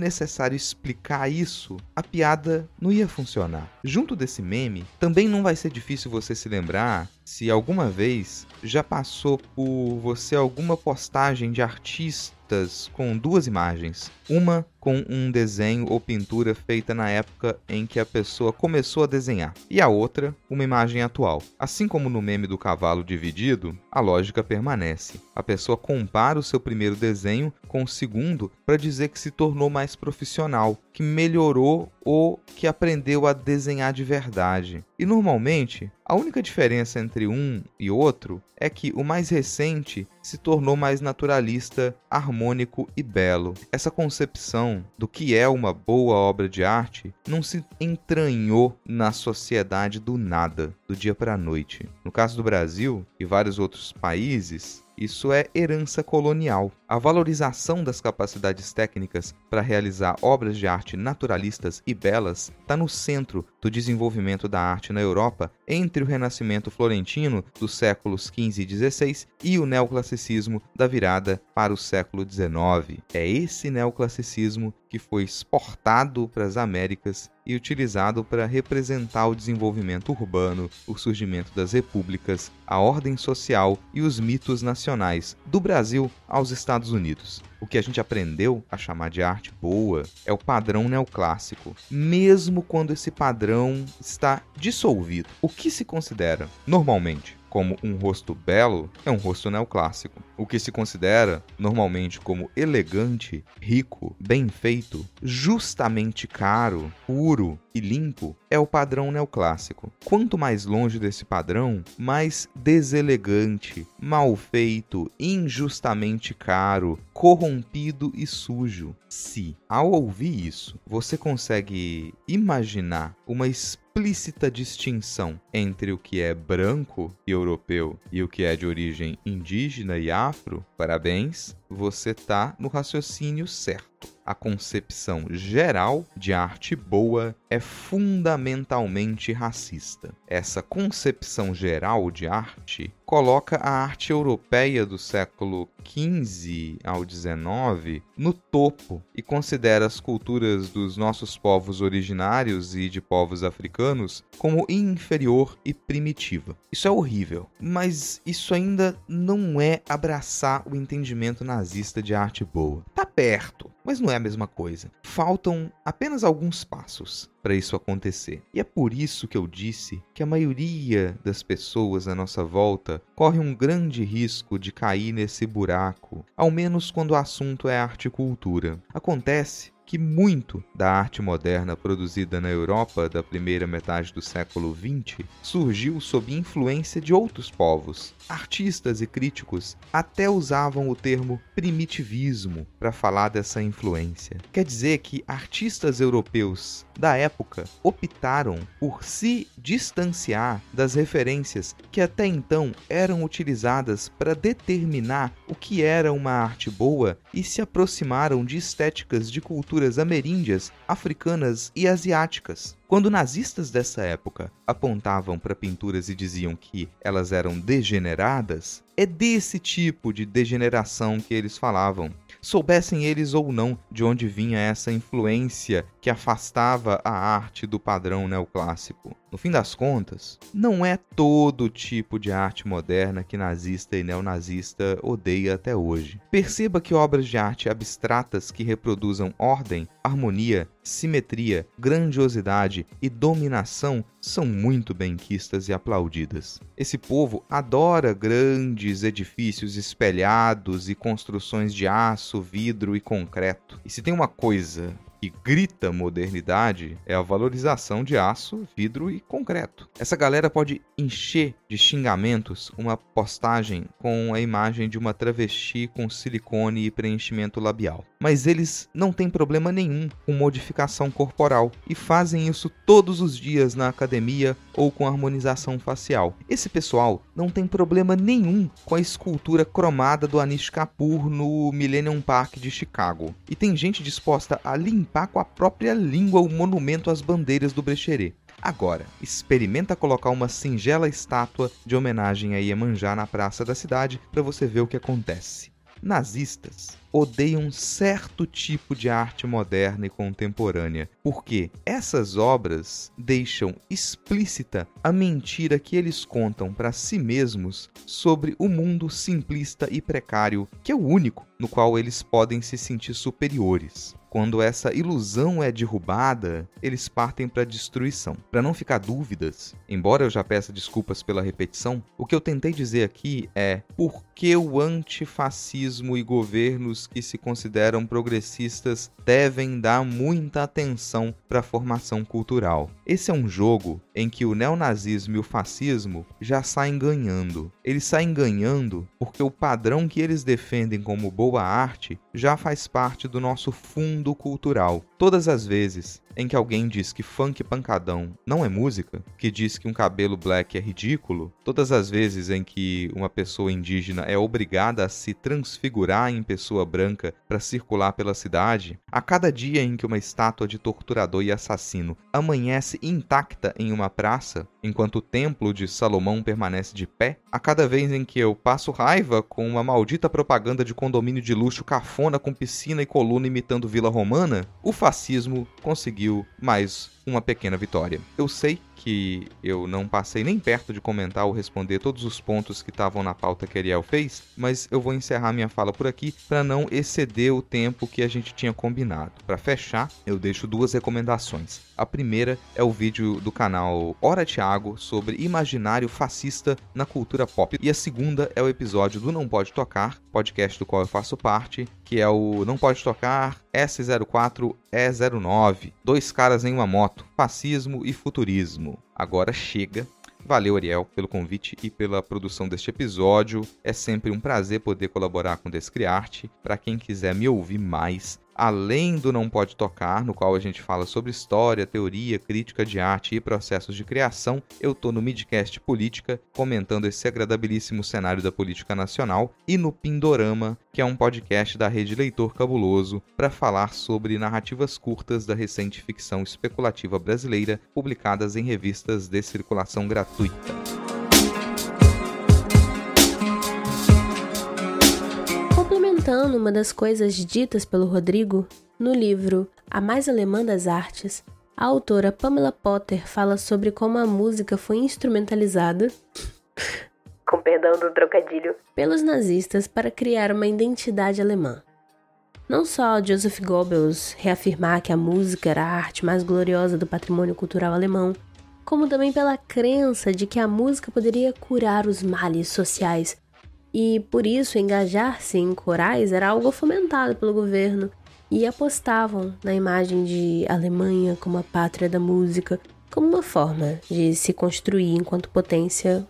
[SPEAKER 9] necessário explicar isso, a piada não ia funcionar. Junto desse meme, também não vai ser difícil você se lembrar se alguma vez já passou por você alguma postagem de com duas imagens. Uma com um desenho ou pintura feita na época em que a pessoa começou a desenhar, e a outra, uma imagem atual. Assim como no meme do cavalo dividido, a lógica permanece. A pessoa compara o seu primeiro desenho com o segundo para dizer que se tornou mais profissional, que melhorou ou que aprendeu a desenhar de verdade. E normalmente, a única diferença entre um e outro é que o mais recente se tornou mais naturalista, harmônico e belo. Essa concepção do que é uma boa obra de arte não se entranhou na sociedade do nada, do dia para a noite. No caso do Brasil e vários outros países, isso é herança colonial. A valorização das capacidades técnicas para realizar obras de arte naturalistas e belas está no centro do desenvolvimento da arte na Europa entre o Renascimento florentino dos séculos XV e XVI e o neoclassicismo da virada para o século XIX. É esse neoclassicismo que foi exportado para as Américas e utilizado para representar o desenvolvimento urbano, o surgimento das repúblicas, a ordem social e os mitos nacionais, do Brasil aos Estados Unidos. o que a gente aprendeu a chamar de arte boa é o padrão neoclássico, mesmo quando esse padrão está dissolvido. O que se considera normalmente como um rosto belo é um rosto neoclássico. O que se considera normalmente como elegante, rico, bem feito, justamente caro, puro e limpo é o padrão neoclássico. Quanto mais longe desse padrão, mais deselegante, mal feito, injustamente caro, corrompido e sujo. Se, ao ouvir isso, você consegue imaginar uma explícita distinção entre o que é branco e europeu e o que é de origem indígena e afro, parabéns, você está no raciocínio certo. A concepção geral de arte boa é fundamentalmente racista. Essa concepção geral de arte coloca a arte europeia do século XV ao XIX no topo e considera as culturas dos nossos povos originários e de povos africanos como inferior e primitiva. Isso é horrível, mas isso ainda não é abraçar o entendimento nazista de arte boa. Tá perto, mas não é a mesma coisa. Faltam apenas alguns passos para isso acontecer. E é por isso que eu disse que a maioria das pessoas à nossa volta corre um grande risco de cair nesse buraco, ao menos quando o assunto é arte e cultura. Acontece que muito da arte moderna produzida na Europa da primeira metade do século XX surgiu sob influência de outros povos. Artistas e críticos até usavam o termo primitivismo para falar dessa influência. Quer dizer que artistas europeus da época optaram por se distanciar das referências que até então eram utilizadas para determinar o que era uma arte boa e se aproximaram de estéticas de culturas ameríndias, africanas e asiáticas. Quando nazistas dessa época apontavam para pinturas e diziam que elas eram degeneradas, é desse tipo de degeneração que eles falavam soubessem eles ou não de onde vinha essa influência que afastava a arte do padrão neoclássico. No fim das contas, não é todo tipo de arte moderna que nazista e neonazista odeia até hoje. Perceba que obras de arte abstratas que reproduzam ordem, harmonia, simetria, grandiosidade e dominação são muito benquistas e aplaudidas. Esse povo adora grandes edifícios espelhados e construções de aço, vidro e concreto. E se tem uma coisa que grita modernidade é a valorização de aço, vidro e concreto. Essa galera pode encher de xingamentos uma postagem com a imagem de uma travesti com silicone e preenchimento labial. Mas eles não têm problema nenhum com modificação corporal e fazem isso todos os dias na academia ou com harmonização facial. Esse pessoal não tem problema nenhum com a escultura cromada do Anish Kapoor no Millennium Park de Chicago. E tem gente disposta a limpar com a própria língua o monumento às bandeiras do Brecheret. Agora, experimenta colocar uma singela estátua de homenagem a Iemanjá na praça da cidade para você ver o que acontece. Nazistas odeiam certo tipo de arte moderna e contemporânea, porque essas obras deixam explícita a mentira que eles contam para si mesmos sobre o mundo simplista e precário, que é o único no qual eles podem se sentir superiores. Quando essa ilusão é derrubada, eles partem para a destruição. Para não ficar dúvidas, embora eu já peça desculpas pela repetição, o que eu tentei dizer aqui é por que o antifascismo e governos que se consideram progressistas devem dar muita atenção para a formação cultural. Esse é um jogo em que o neonazismo e o fascismo já saem ganhando. Eles saem ganhando porque o padrão que eles defendem como boa arte já faz parte do nosso fundo cultural. Todas as vezes em que alguém diz que funk pancadão não é música, que diz que um cabelo black é ridículo, todas as vezes em que uma pessoa indígena é obrigada a se transfigurar em pessoa branca para circular pela cidade, a cada dia em que uma estátua de torturador e assassino amanhece intacta em uma praça, enquanto o templo de Salomão permanece de pé, a cada vez em que eu passo raiva com uma maldita propaganda de condomínio de luxo cafona com piscina e coluna imitando Vila Romana, o fascismo conseguiu mais uma pequena vitória. Eu sei que eu não passei nem perto de comentar ou responder todos os pontos que estavam na pauta que Ariel fez, mas eu vou encerrar minha fala por aqui para não exceder o tempo que a gente tinha combinado. Para fechar, eu deixo duas recomendações. A primeira é o vídeo do canal Hora Thiago sobre imaginário fascista na cultura pop. E a segunda é o episódio do Não Pode Tocar, podcast do qual eu faço parte, que é o Não Pode Tocar S04E09, dois caras em uma moto, fascismo e futurismo. Agora chega. Valeu, Ariel, pelo convite e pela produção deste episódio. É sempre um prazer poder colaborar com Descriarte. Para quem quiser me ouvir mais, além do Não Pode Tocar, no qual a gente fala sobre história, teoria, crítica de arte e processos de criação, eu tô no Midcast Política, comentando esse agradabilíssimo cenário da política nacional, e no Pindorama, que é um podcast da rede Leitor Cabuloso, para falar sobre narrativas curtas da recente ficção especulativa brasileira, publicadas em revistas de circulação gratuita.
[SPEAKER 1] Complementando uma das coisas ditas pelo Rodrigo, no livro A Mais Alemã das Artes, a autora Pamela Potter fala sobre como a música foi instrumentalizada, com perdão do trocadilho, pelos nazistas para criar uma identidade alemã. Não só Joseph Goebbels reafirmar que a música era a arte mais gloriosa do patrimônio cultural alemão, como também pela crença de que a música poderia curar os males sociais e por isso engajar-se em corais era algo fomentado pelo governo e apostavam na imagem de Alemanha como a pátria da música, como uma forma de se construir enquanto potência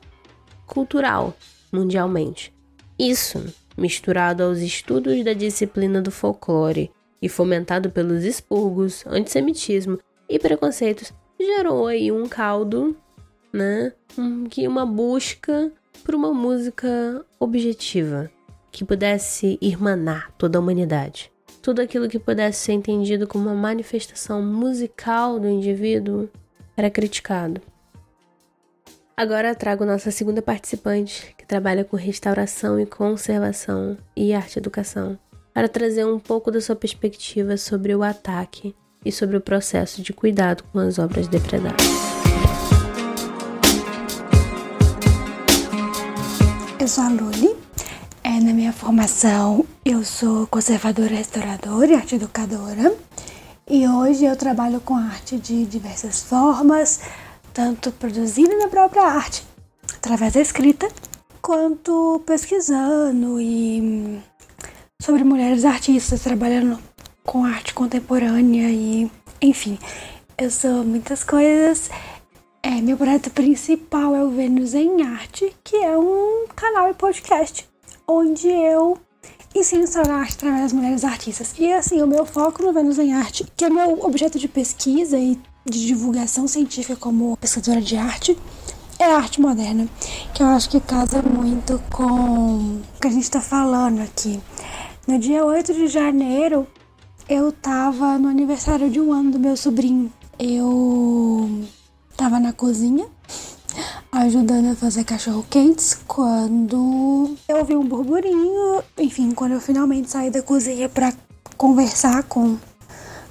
[SPEAKER 1] cultural mundialmente. Isso, misturado aos estudos da disciplina do folclore e fomentado pelos expurgos, antissemitismo e preconceitos, gerou aí um caldo, né, que uma busca por uma música objetiva que pudesse irmanar toda a humanidade. Tudo aquilo que pudesse ser entendido como uma manifestação musical do indivíduo era criticado. Agora trago nossa segunda participante, que trabalha com restauração e conservação e arte educação, para trazer um pouco da sua perspectiva sobre o ataque e sobre o processo de cuidado com as obras depredadas.
[SPEAKER 10] Eu sou a Luli. É, na minha formação, eu sou conservadora, restauradora e arte educadora. E hoje eu trabalho com arte de diversas formas, tanto produzindo minha própria arte, através da escrita, quanto pesquisando e sobre mulheres artistas, trabalhando com arte contemporânea e, enfim, eu sou muitas coisas. É, meu projeto principal é o Vênus em Arte, que é um canal e podcast onde eu ensino a instaurar arte através das mulheres artistas. E assim, o meu foco no Vênus em Arte, que é meu objeto de pesquisa e de divulgação científica como pesquisadora de arte, é a arte moderna, que eu acho que casa muito com o que a gente está falando aqui. No dia 8 de janeiro, eu tava no aniversário de um ano do meu sobrinho. Eu tava na cozinha ajudando a fazer cachorro quentes quando eu ouvi um burburinho. Enfim, quando eu finalmente saí da cozinha para conversar com,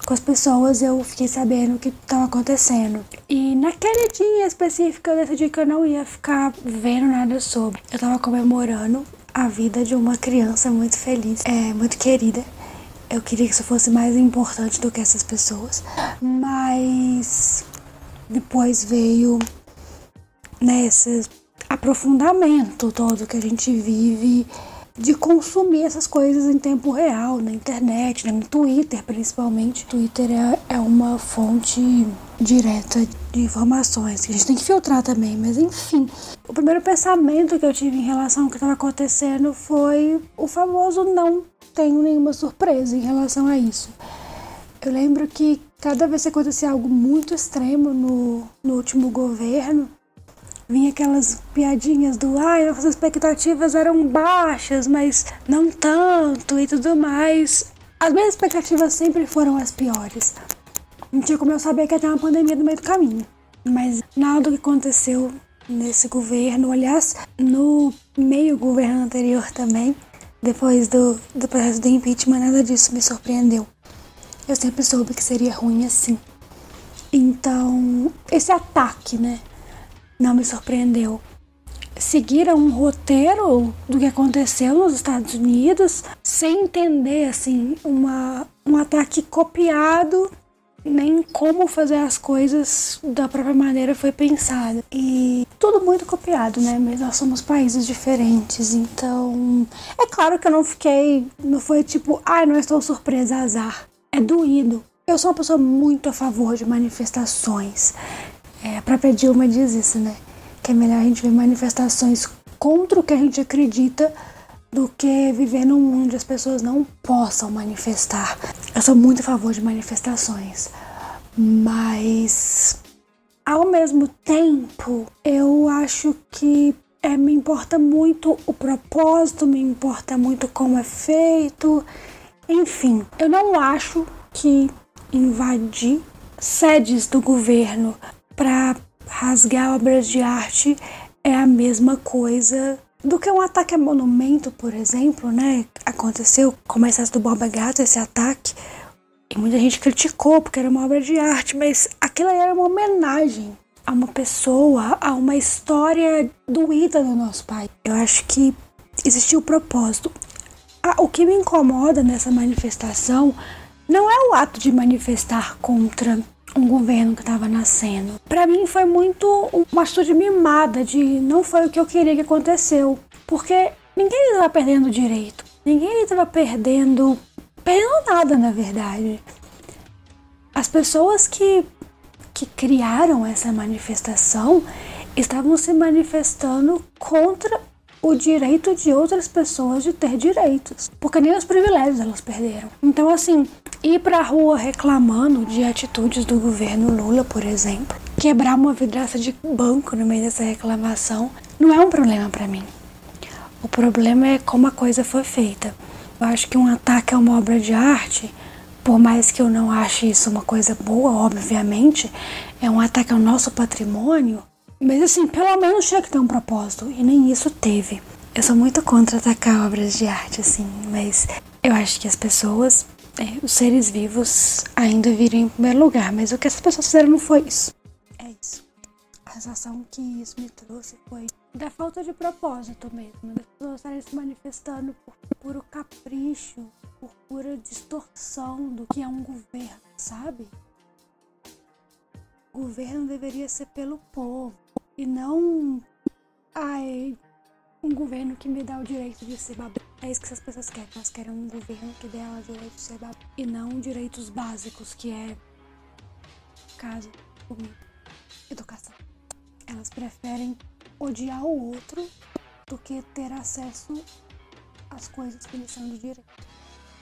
[SPEAKER 10] com as pessoas, eu fiquei sabendo o que estava acontecendo. E naquele dia específico eu decidi que eu não ia ficar vendo nada sobre. Eu tava comemorando a vida de uma criança muito feliz, é muito querida. Eu queria que isso fosse mais importante do que essas pessoas. Mas depois veio nesse aprofundamento todo que a gente vive de consumir essas coisas em tempo real, na internet, né, no Twitter principalmente. Twitter é, é uma fonte direta de informações que a gente tem que filtrar também, mas enfim. O primeiro pensamento que eu tive em relação ao que estava acontecendo foi o famoso não tenho nenhuma surpresa em relação a isso. Eu lembro que cada vez que acontecia algo muito extremo no, no último governo, vinha aquelas piadinhas do ai, nossas expectativas eram baixas, mas não tanto e tudo mais. As minhas expectativas sempre foram as piores. Não tinha como eu saber que ia ter uma pandemia no meio do caminho. Mas nada do que aconteceu nesse governo, aliás, no meio governo anterior também, depois do, do processo de impeachment, nada disso me surpreendeu. Eu sempre soube que seria ruim assim. Então, esse ataque, né, não me surpreendeu. Seguiram um roteiro do que aconteceu nos Estados Unidos, sem entender, assim, uma, um ataque copiado nem como fazer as coisas da própria maneira foi pensado. E tudo muito copiado, né? Mas nós somos países diferentes, então. É claro que eu não fiquei. Não foi tipo, ai, ah, não estou surpresa, azar. É doído. Eu sou uma pessoa muito a favor de manifestações. É, a própria Dilma diz isso, né? Que é melhor a gente ver manifestações contra o que a gente acredita do que viver num mundo onde as pessoas não possam manifestar. Eu sou muito a favor de manifestações, mas ao mesmo tempo eu acho que é, me importa muito o propósito, me importa muito como é feito, enfim, eu não acho que invadir sedes do governo para rasgar obras de arte é a mesma coisa do que um ataque a monumento, por exemplo, né? Aconteceu com o excesso do Borba Gato esse ataque. E muita gente criticou porque era uma obra de arte, mas aquilo era uma homenagem a uma pessoa, a uma história doída do nosso pai. Eu acho que existiu o propósito. Ah, o que me incomoda nessa manifestação não é o ato de manifestar contra um governo que estava nascendo. Para mim foi muito uma atitude mimada de não foi o que eu queria que aconteceu, porque ninguém estava perdendo direito, ninguém estava perdendo, perdendo nada na verdade. As pessoas que que criaram essa manifestação estavam se manifestando contra o direito de outras pessoas de ter direitos, porque nem os privilégios elas perderam. Então, assim, ir pra rua reclamando de atitudes do governo Lula, por exemplo, quebrar uma vidraça de banco no meio dessa reclamação, não é um problema para mim. O problema é como a coisa foi feita. Eu acho que um ataque a uma obra de arte, por mais que eu não ache isso uma coisa boa, obviamente, é um ataque ao nosso patrimônio mas assim, pelo menos tinha que ter um propósito. E nem isso teve. Eu sou muito contra atacar obras de arte, assim, mas eu acho que as pessoas, é, os seres vivos, ainda viriam em primeiro lugar. Mas o que essas pessoas fizeram não foi isso. É isso. A sensação que isso me trouxe foi da falta de propósito mesmo. Das pessoas estarem se manifestando por puro capricho, por pura distorção do que é um governo, sabe? O governo deveria ser pelo povo e não ai, um governo que me dá o direito de ser babá. É isso que essas pessoas querem. Elas querem um governo que dê elas o direito de ser babá. E não direitos básicos, que é casa, comida, educação. Elas preferem odiar o outro do que ter acesso às coisas que eles são de direito.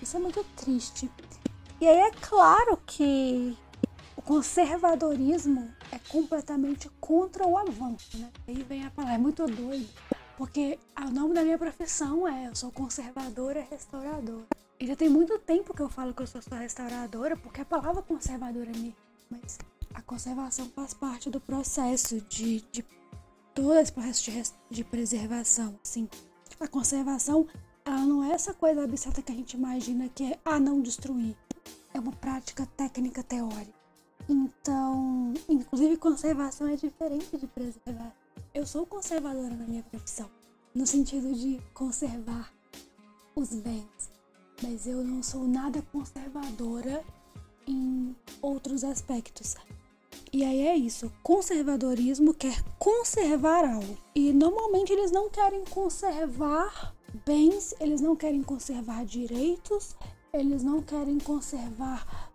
[SPEAKER 10] Isso é muito triste. E aí é claro que o conservadorismo é completamente contra o avanço, né? Aí vem a palavra, é muito doido, porque o nome da minha profissão é, eu sou conservadora restauradora. E já tem muito tempo que eu falo que eu sou só restauradora, porque a palavra conservadora é me... Mas a conservação faz parte do processo de, de todo esse processo de, de preservação, assim. A conservação, ela não é essa coisa abstrata que a gente imagina que é, ah, não destruir. É uma prática técnica teórica. Então, inclusive conservação é diferente de preservar. Eu sou conservadora na minha profissão, no sentido de conservar os bens, mas eu não sou nada conservadora em outros aspectos. E aí é isso, conservadorismo quer conservar algo. E normalmente eles não querem conservar bens, eles não querem conservar direitos, eles não querem conservar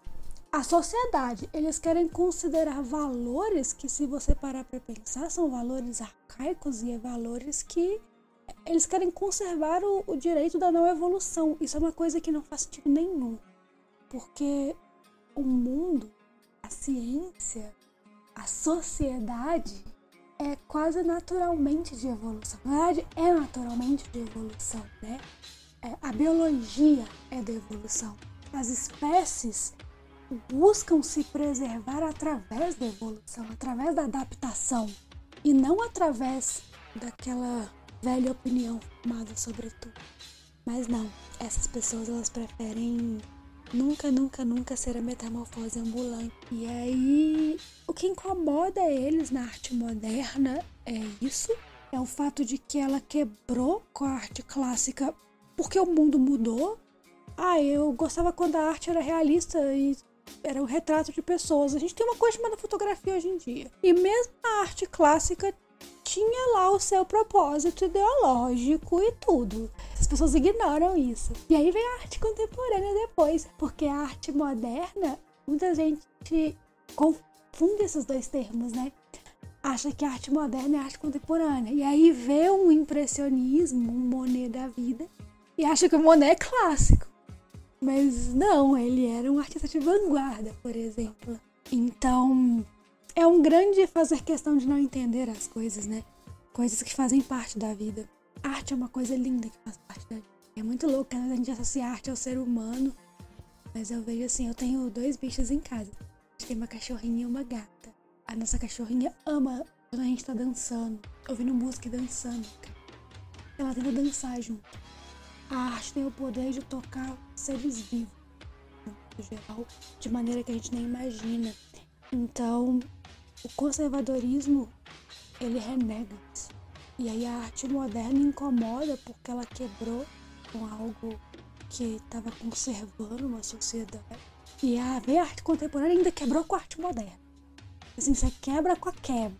[SPEAKER 10] a sociedade, eles querem considerar valores que, se você parar para pensar, são valores arcaicos e é valores que eles querem conservar o, o, direito da não evolução. Isso é uma coisa que não faz sentido nenhum, porque o mundo, a ciência, a sociedade é quase naturalmente de evolução. Na verdade, é naturalmente de evolução, né? É, a biologia é de evolução. As espécies buscam se preservar através da evolução, através da adaptação e não através daquela velha opinião formada sobre tudo. Mas não, essas pessoas elas preferem nunca, nunca, nunca será metamorfose ambulante. E aí, o que incomoda eles na arte moderna é isso, é o fato de que ela quebrou com a arte clássica porque o mundo mudou. Ah, eu gostava quando a arte era realista e era um retrato de pessoas. A gente tem uma coisa chamada fotografia hoje em dia. E mesmo a arte clássica tinha lá o seu propósito ideológico e tudo. As pessoas ignoram isso. E aí vem a arte contemporânea depois, porque a arte moderna, muita gente confunde esses dois termos, né? Acha que a arte moderna é arte contemporânea. E aí vê um impressionismo, um Monet da vida, e acha que o Monet é clássico. Mas não, ele era um artista de vanguarda, por exemplo. Então, é um grande fazer questão de não entender as coisas, né? Coisas que fazem parte da vida. arte é uma coisa linda que faz parte da vida. É muito louco né? a gente associa arte ao ser humano. Mas eu vejo assim, eu tenho dois bichos em casa. A gente tem uma cachorrinha e uma gata. A nossa cachorrinha ama quando a gente tá dançando, ouvindo música e dançando. Ela tenta dançar junto. A arte tem o poder de tocar seres vivos, no geral, de maneira que a gente nem imagina. Então, o conservadorismo ele renega isso. E aí a arte moderna incomoda porque ela quebrou com algo que estava conservando uma sociedade. E a, arte contemporânea ainda quebrou com a arte moderna. Assim, você quebra com a quebra.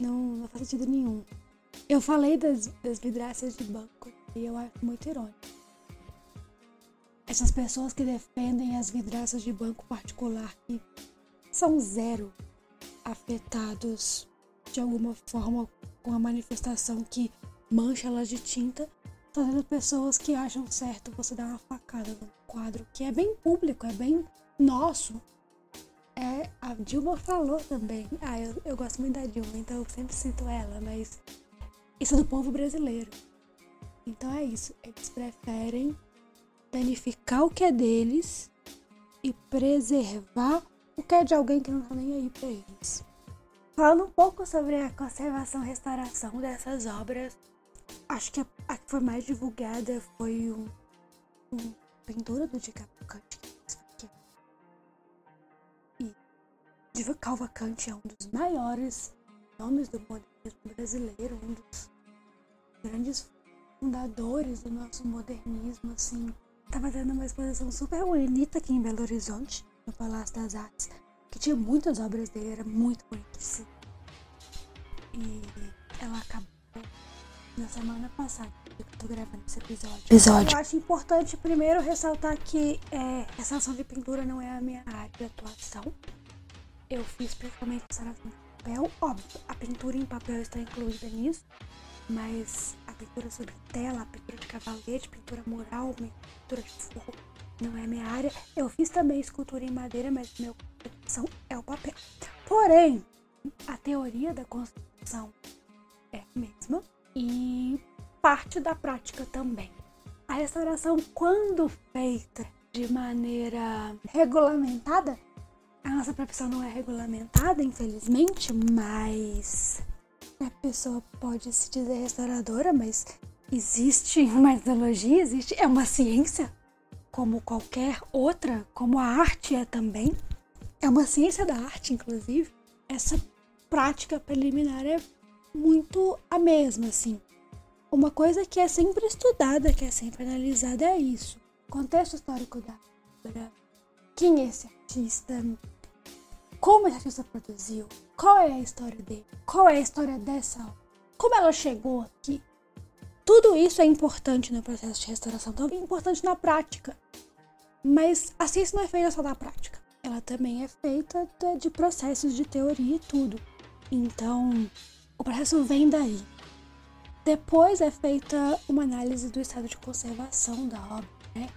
[SPEAKER 10] Não, não faz sentido nenhum. Eu falei das, das vidraças de banco e eu acho muito irônico. Essas pessoas que defendem as vidraças de banco particular que são zero afetados de alguma forma com a manifestação que mancha elas de tinta, fazendo pessoas que acham certo você dar uma facada no quadro, que é bem público, é bem nosso. É, a Dilma falou também. Ah, eu, eu gosto muito da Dilma, então eu sempre cito ela, mas isso é do povo brasileiro. Então é isso. Eles preferem danificar o que é deles e preservar o que é de alguém que não tá nem aí pra eles. Falando um pouco sobre a conservação e restauração dessas obras, acho que a, a que foi mais divulgada foi um, um pintura do Di Cavalcante. E Di Cavalcante é um dos maiores nomes do modernismo brasileiro, um dos grandes fundadores do nosso modernismo, assim. Tava tendo uma exposição super bonita aqui em Belo Horizonte no Palácio das Artes, que tinha muitas obras dele, era muito bonito. E ela acabou na semana passada, que eu tô gravando esse episódio. episódio. Eu acho importante primeiro ressaltar que é, restauração de pintura não é a minha área de atuação. Eu fiz principalmente restauração de papel. Óbvio, a pintura em papel está incluída nisso, mas a pintura sobre tela, a pintura de cavalete, pintura mural, pintura de forro não é minha área. Eu fiz também escultura em madeira, mas meu construção é o papel. Porém, a teoria da construção é a mesma e parte da prática também. A restauração, quando feita de maneira regulamentada, a nossa profissão não é regulamentada, infelizmente, mas a pessoa pode se dizer restauradora, mas existe uma metodologia, existe, é uma ciência como qualquer outra, como a arte é também, é uma ciência da arte, inclusive, essa prática preliminar é muito a mesma, assim. Uma coisa que é sempre estudada, que é sempre analisada é isso. Contexto histórico da obra, quem é esse artista, como esse artista produziu, qual é a história dele, qual é a história dessa obra, como ela chegou aqui, tudo isso é importante no processo de restauração, então é importante na prática. Mas a ciência não é feita só da prática, ela também é feita de processos de teoria e tudo. Então, o processo vem daí. Depois é feita uma análise do estado de conservação da obra, né?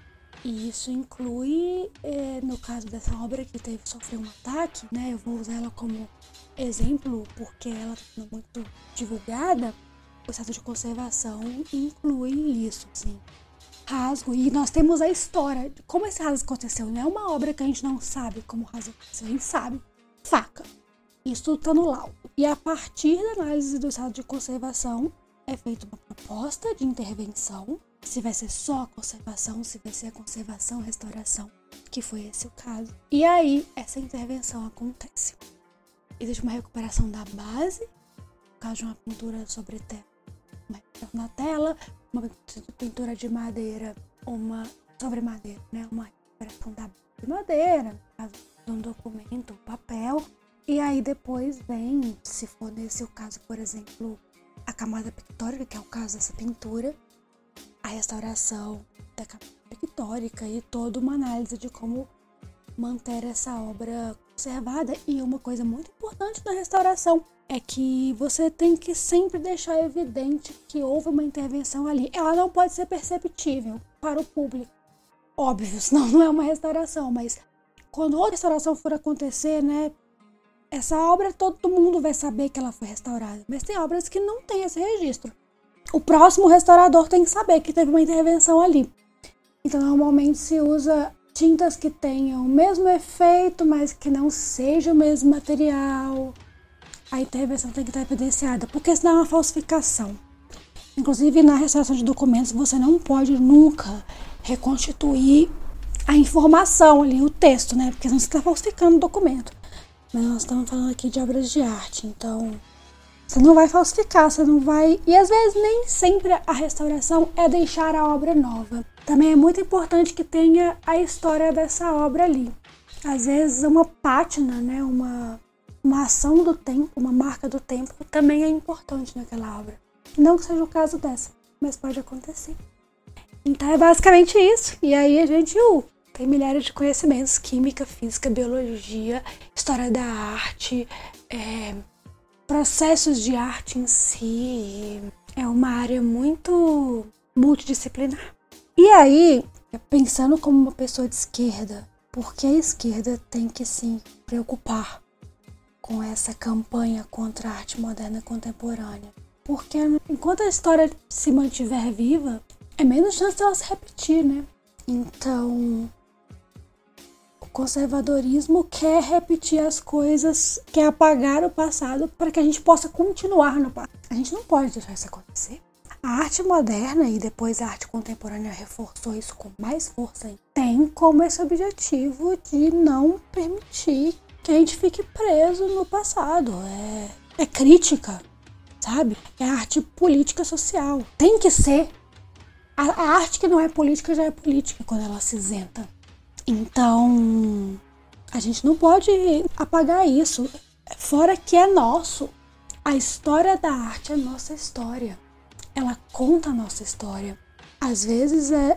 [SPEAKER 10] E isso inclui, eh, no caso dessa obra que teve sofreu um ataque, né? Eu vou usar ela como exemplo porque ela está muito divulgada o estado de conservação inclui isso, assim. Rasgo, e nós temos a história de como esse rasgo aconteceu. Não é uma obra que a gente não sabe como o rasgo aconteceu, a gente sabe. Faca. Isso está no laudo. E a partir da análise do estado de conservação, é feita uma proposta de intervenção se vai ser só conservação, se vai ser conservação, restauração, que foi esse o caso. E aí essa intervenção acontece. Existe uma recuperação da base, no caso de uma pintura sobre tela, uma tela, uma pintura de madeira, uma sobre madeira, né? Uma recuperação da de madeira, no caso de um documento, papel. E aí depois vem, se for nesse o caso, por exemplo, a camada pictórica, que é o caso dessa pintura, a restauração da camada pictórica e toda uma análise de como manter essa obra conservada. E uma coisa muito importante na restauração é que você tem que sempre deixar evidente que houve uma intervenção ali. Ela não pode ser perceptível para o público. Óbvio, senão não é uma restauração, mas quando outra restauração for acontecer, né, essa obra todo mundo vai saber que ela foi restaurada, mas tem obras que não tem esse registro. O próximo restaurador tem que saber que teve uma intervenção ali. Então, normalmente se usa tintas que tenham o mesmo efeito, mas que não seja o mesmo material. A intervenção tem que estar evidenciada, porque senão é uma falsificação. Inclusive, na restauração de documentos, você não pode nunca reconstituir a informação ali, o texto, né? Porque senão você está falsificando o documento. Mas nós estamos falando aqui de obras de arte, então você não vai falsificar, você não vai. E às vezes nem sempre a restauração é deixar a obra nova. Também é muito importante que tenha a história dessa obra ali. Às vezes uma pátina, né, uma, uma ação do tempo, uma marca do tempo, também é importante naquela obra. Não que seja o caso dessa, mas pode acontecer. Então é basicamente isso. E aí a gente uh, tem milhares de conhecimentos: química, física, biologia, história da arte, é, processos de arte em si. É uma área muito multidisciplinar. E aí, pensando como uma pessoa de esquerda, por que a esquerda tem que se preocupar com essa campanha contra a arte moderna contemporânea? Porque enquanto a história se mantiver viva, é menos chance de ela se repetir, né? Então, conservadorismo quer repetir as coisas, quer apagar o passado para que a gente possa continuar no passado. A gente não pode deixar isso acontecer. A arte moderna e depois a arte contemporânea reforçou isso com mais força. Tem como esse objetivo de não permitir que a gente fique preso no passado. É, é crítica, sabe? É arte política social. Tem que ser a, a arte que não é política já é política quando ela se isenta. Então, a gente não pode apagar isso. Fora que é nosso. A história da arte é nossa história. Ela conta a nossa história. Às vezes é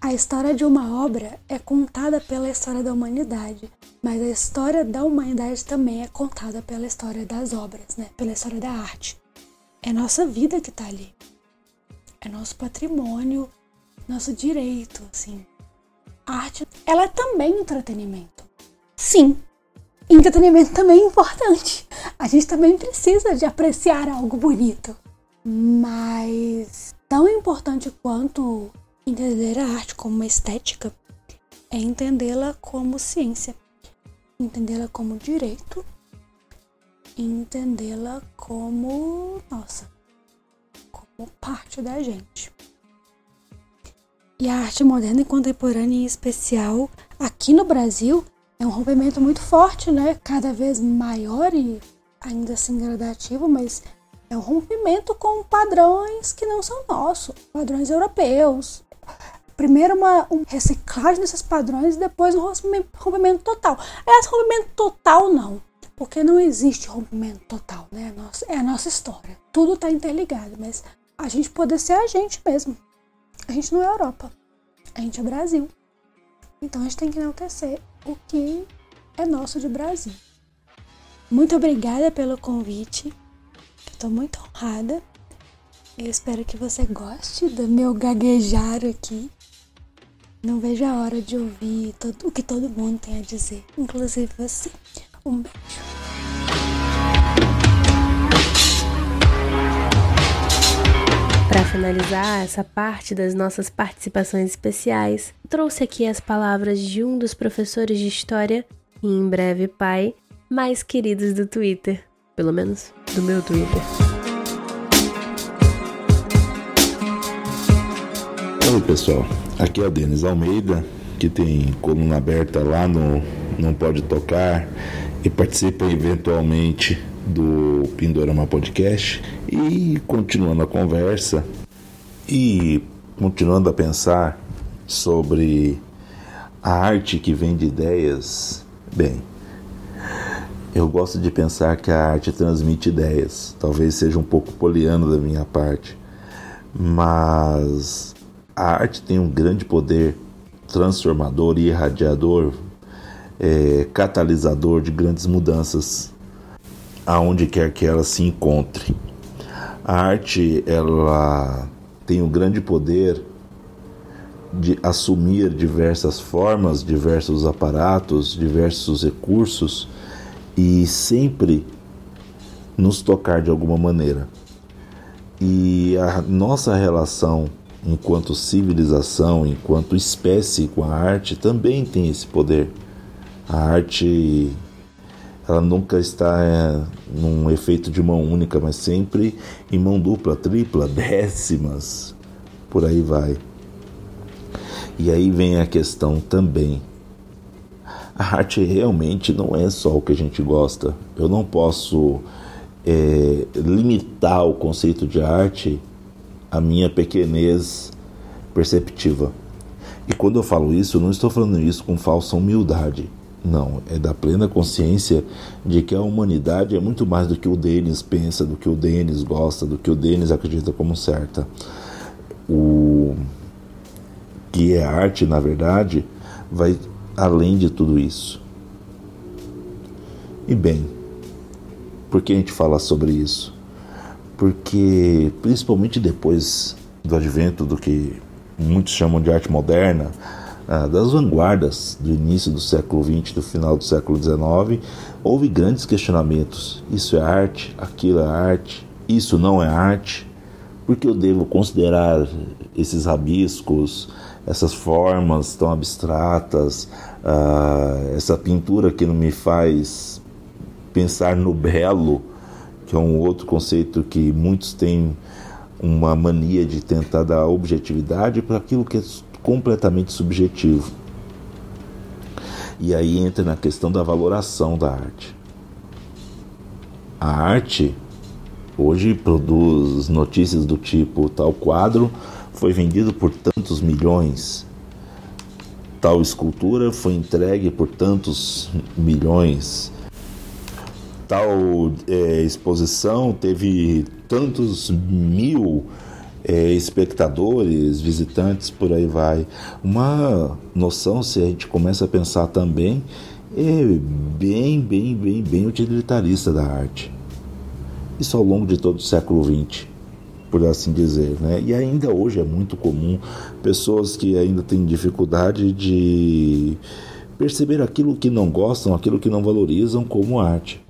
[SPEAKER 10] a história de uma obra é contada pela história da humanidade, mas a história da humanidade também é contada pela história das obras, né? Pela história da arte. É nossa vida que está ali é nosso patrimônio, nosso direito, assim. Arte, ela é também entretenimento. Sim, entretenimento também é importante. A gente também precisa de apreciar algo bonito. Mas tão importante quanto entender a arte como uma estética é entendê-la como ciência, entendê-la como direito, entendê-la como, nossa, como parte da gente. E a arte moderna e contemporânea, em especial aqui no Brasil, é um rompimento muito forte, né? Cada vez maior e ainda assim gradativo, mas é um rompimento com padrões que não são nossos, padrões europeus. Primeiro uma um reciclagem desses padrões e depois um rompimento total. Esse rompimento total não, porque não existe rompimento total, né? É a nossa história. Tudo está interligado, mas a gente poder ser a gente mesmo. A gente não é Europa, a gente é Brasil. Então a gente tem que enaltecer o que é nosso de Brasil. Muito obrigada pelo convite. Estou muito honrada. Eu espero que você goste do meu gaguejar aqui. Não vejo a hora de ouvir todo, o que todo mundo tem a dizer, inclusive você. Um beijo.
[SPEAKER 1] Finalizar essa parte das nossas participações especiais, trouxe aqui as palavras de um dos professores de história e em breve pai mais queridos do Twitter, pelo menos do meu Twitter.
[SPEAKER 11] Salve pessoal, aqui é o Denis Almeida, que tem coluna aberta lá no Não Pode Tocar e participa eventualmente do Pindorama Podcast. E continuando a conversa e continuando a pensar sobre a arte que vem de ideias, bem, eu gosto de pensar que a arte transmite ideias. Talvez seja um pouco poliano da minha parte, mas a arte tem um grande poder transformador e irradiador, é, catalisador de grandes mudanças, aonde quer que ela se encontre. A arte ela tem o grande poder de assumir diversas formas, diversos aparatos, diversos recursos e sempre nos tocar de alguma maneira. E a nossa relação enquanto civilização, enquanto espécie com a arte, também tem esse poder. A arte ela nunca está é, num efeito de mão única, mas sempre em mão dupla, tripla, décimas, por aí vai. E aí vem a questão também. A arte realmente não é só o que a gente gosta. Eu não posso é, limitar o conceito de arte a minha pequenez perceptiva. E quando eu falo isso, eu não estou falando isso com falsa humildade. Não, é da plena consciência de que a humanidade é muito mais do que o Denis pensa, do que o Denis gosta, do que o Denis acredita como certa. O que é arte, na verdade, vai além de tudo isso. E bem, por que a gente fala sobre isso? porque principalmente depois do advento do que muitos chamam de arte moderna, ah, das vanguardas do início do século XX, do final do século XIX, houve grandes questionamentos. Isso é arte? Aquilo é arte? Isso não é arte? Por que eu devo considerar esses rabiscos, essas formas tão abstratas, uh, essa pintura que não me faz pensar no belo, que é um outro conceito que muitos têm uma mania de tentar dar objetividade para aquilo que é completamente subjetivo. E aí entra na questão da valoração da arte. A arte hoje produz notícias do tipo tal quadro foi vendido por tantos milhões, tal escultura foi entregue por tantos milhões, tal é, exposição teve tantos mil é, espectadores, visitantes, por aí vai. Uma noção, se a gente começa a pensar também, é bem, bem, bem, bem utilitarista da arte. Isso ao longo de todo o século XX, por assim dizer. Né? E ainda hoje é muito comum pessoas que ainda têm dificuldade de perceber aquilo que não gostam, aquilo que não valorizam como arte.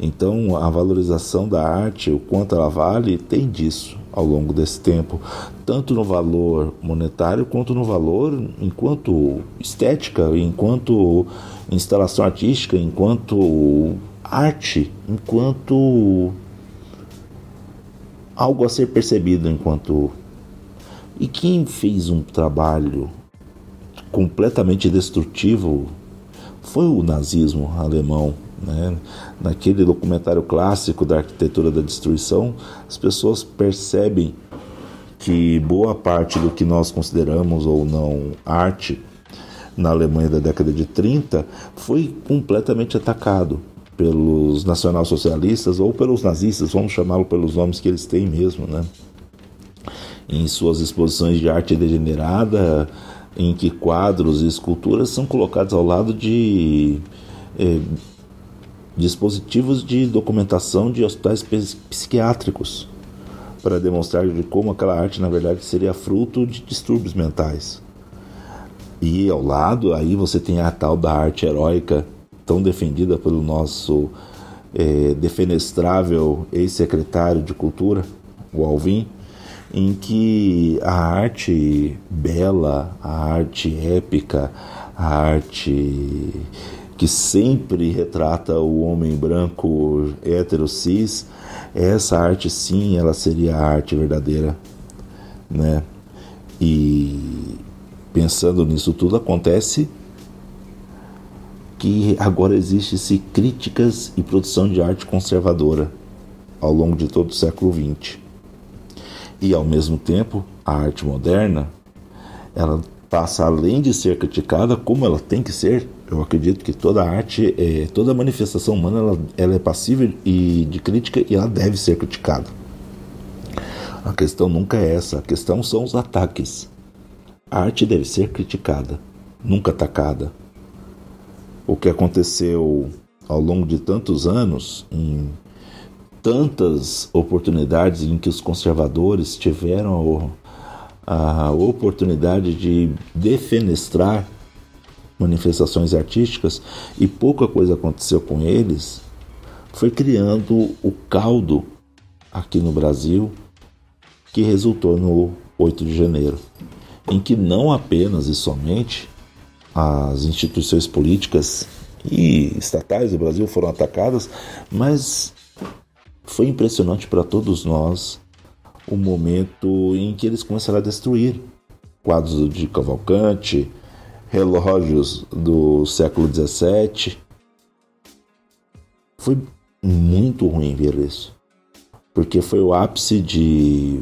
[SPEAKER 11] Então, a valorização da arte, o quanto ela vale, tem disso ao longo desse tempo, tanto no valor monetário quanto no valor enquanto estética, enquanto instalação artística, enquanto arte, enquanto algo a ser percebido enquanto. E quem fez um trabalho completamente destrutivo foi o nazismo alemão né? Naquele documentário clássico da arquitetura da destruição, as pessoas percebem que boa parte do que nós consideramos ou não arte na Alemanha da década de 30 foi completamente atacado pelos nacionalsocialistas ou pelos nazistas, vamos chamá-lo pelos nomes que eles têm mesmo, né? Em suas exposições de arte degenerada, em que quadros e esculturas são colocados ao lado de eh, dispositivos de documentação de hospitais psiquiátricos para demonstrar de como aquela arte na verdade seria fruto de distúrbios mentais. E ao lado aí você tem a tal da arte heróica tão defendida pelo nosso é, defenestrável ex-secretário de Cultura, o Alvin, em que a arte bela, a arte épica, a arte que sempre retrata o homem branco hétero cis, essa arte sim, ela seria a arte verdadeira, né? E pensando nisso tudo, acontece que agora existe-se críticas e produção de arte conservadora ao longo de todo o século XX. E ao mesmo tempo, a arte moderna, ela passa além de ser criticada, como ela tem que ser. Eu acredito que toda arte, é, toda manifestação humana, ela, ela é passível e de crítica e ela deve ser criticada. A questão nunca é essa, a questão são os ataques. A arte deve ser criticada, nunca atacada. O que aconteceu ao longo de tantos anos em tantas oportunidades em que os conservadores tiveram a, a oportunidade de defenestrar manifestações artísticas e pouca coisa aconteceu com eles, foi criando o caldo aqui no Brasil que resultou no 8 de janeiro, em que não apenas e somente as instituições políticas e estatais do Brasil foram atacadas, mas foi impressionante para todos nós o momento em que eles começaram a destruir quadros de Cavalcante, relógios do século XVII. Foi muito ruim ver isso, porque foi o ápice de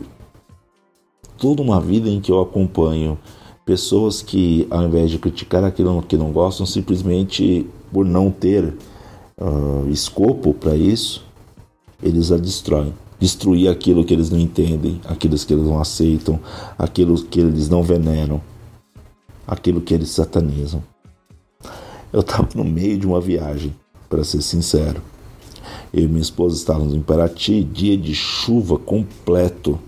[SPEAKER 11] toda uma vida em que eu acompanho pessoas que, ao invés de criticar aquilo que não gostam, simplesmente por não ter uh, escopo para isso, eles a destroem. Destruir aquilo que eles não entendem, aquilo que eles não aceitam, aquilo que eles não veneram, aquilo que eles satanizam. Eu estava no meio de uma viagem, para ser sincero. Eu e minha esposa estávamos em Paraty, dia de chuva completo.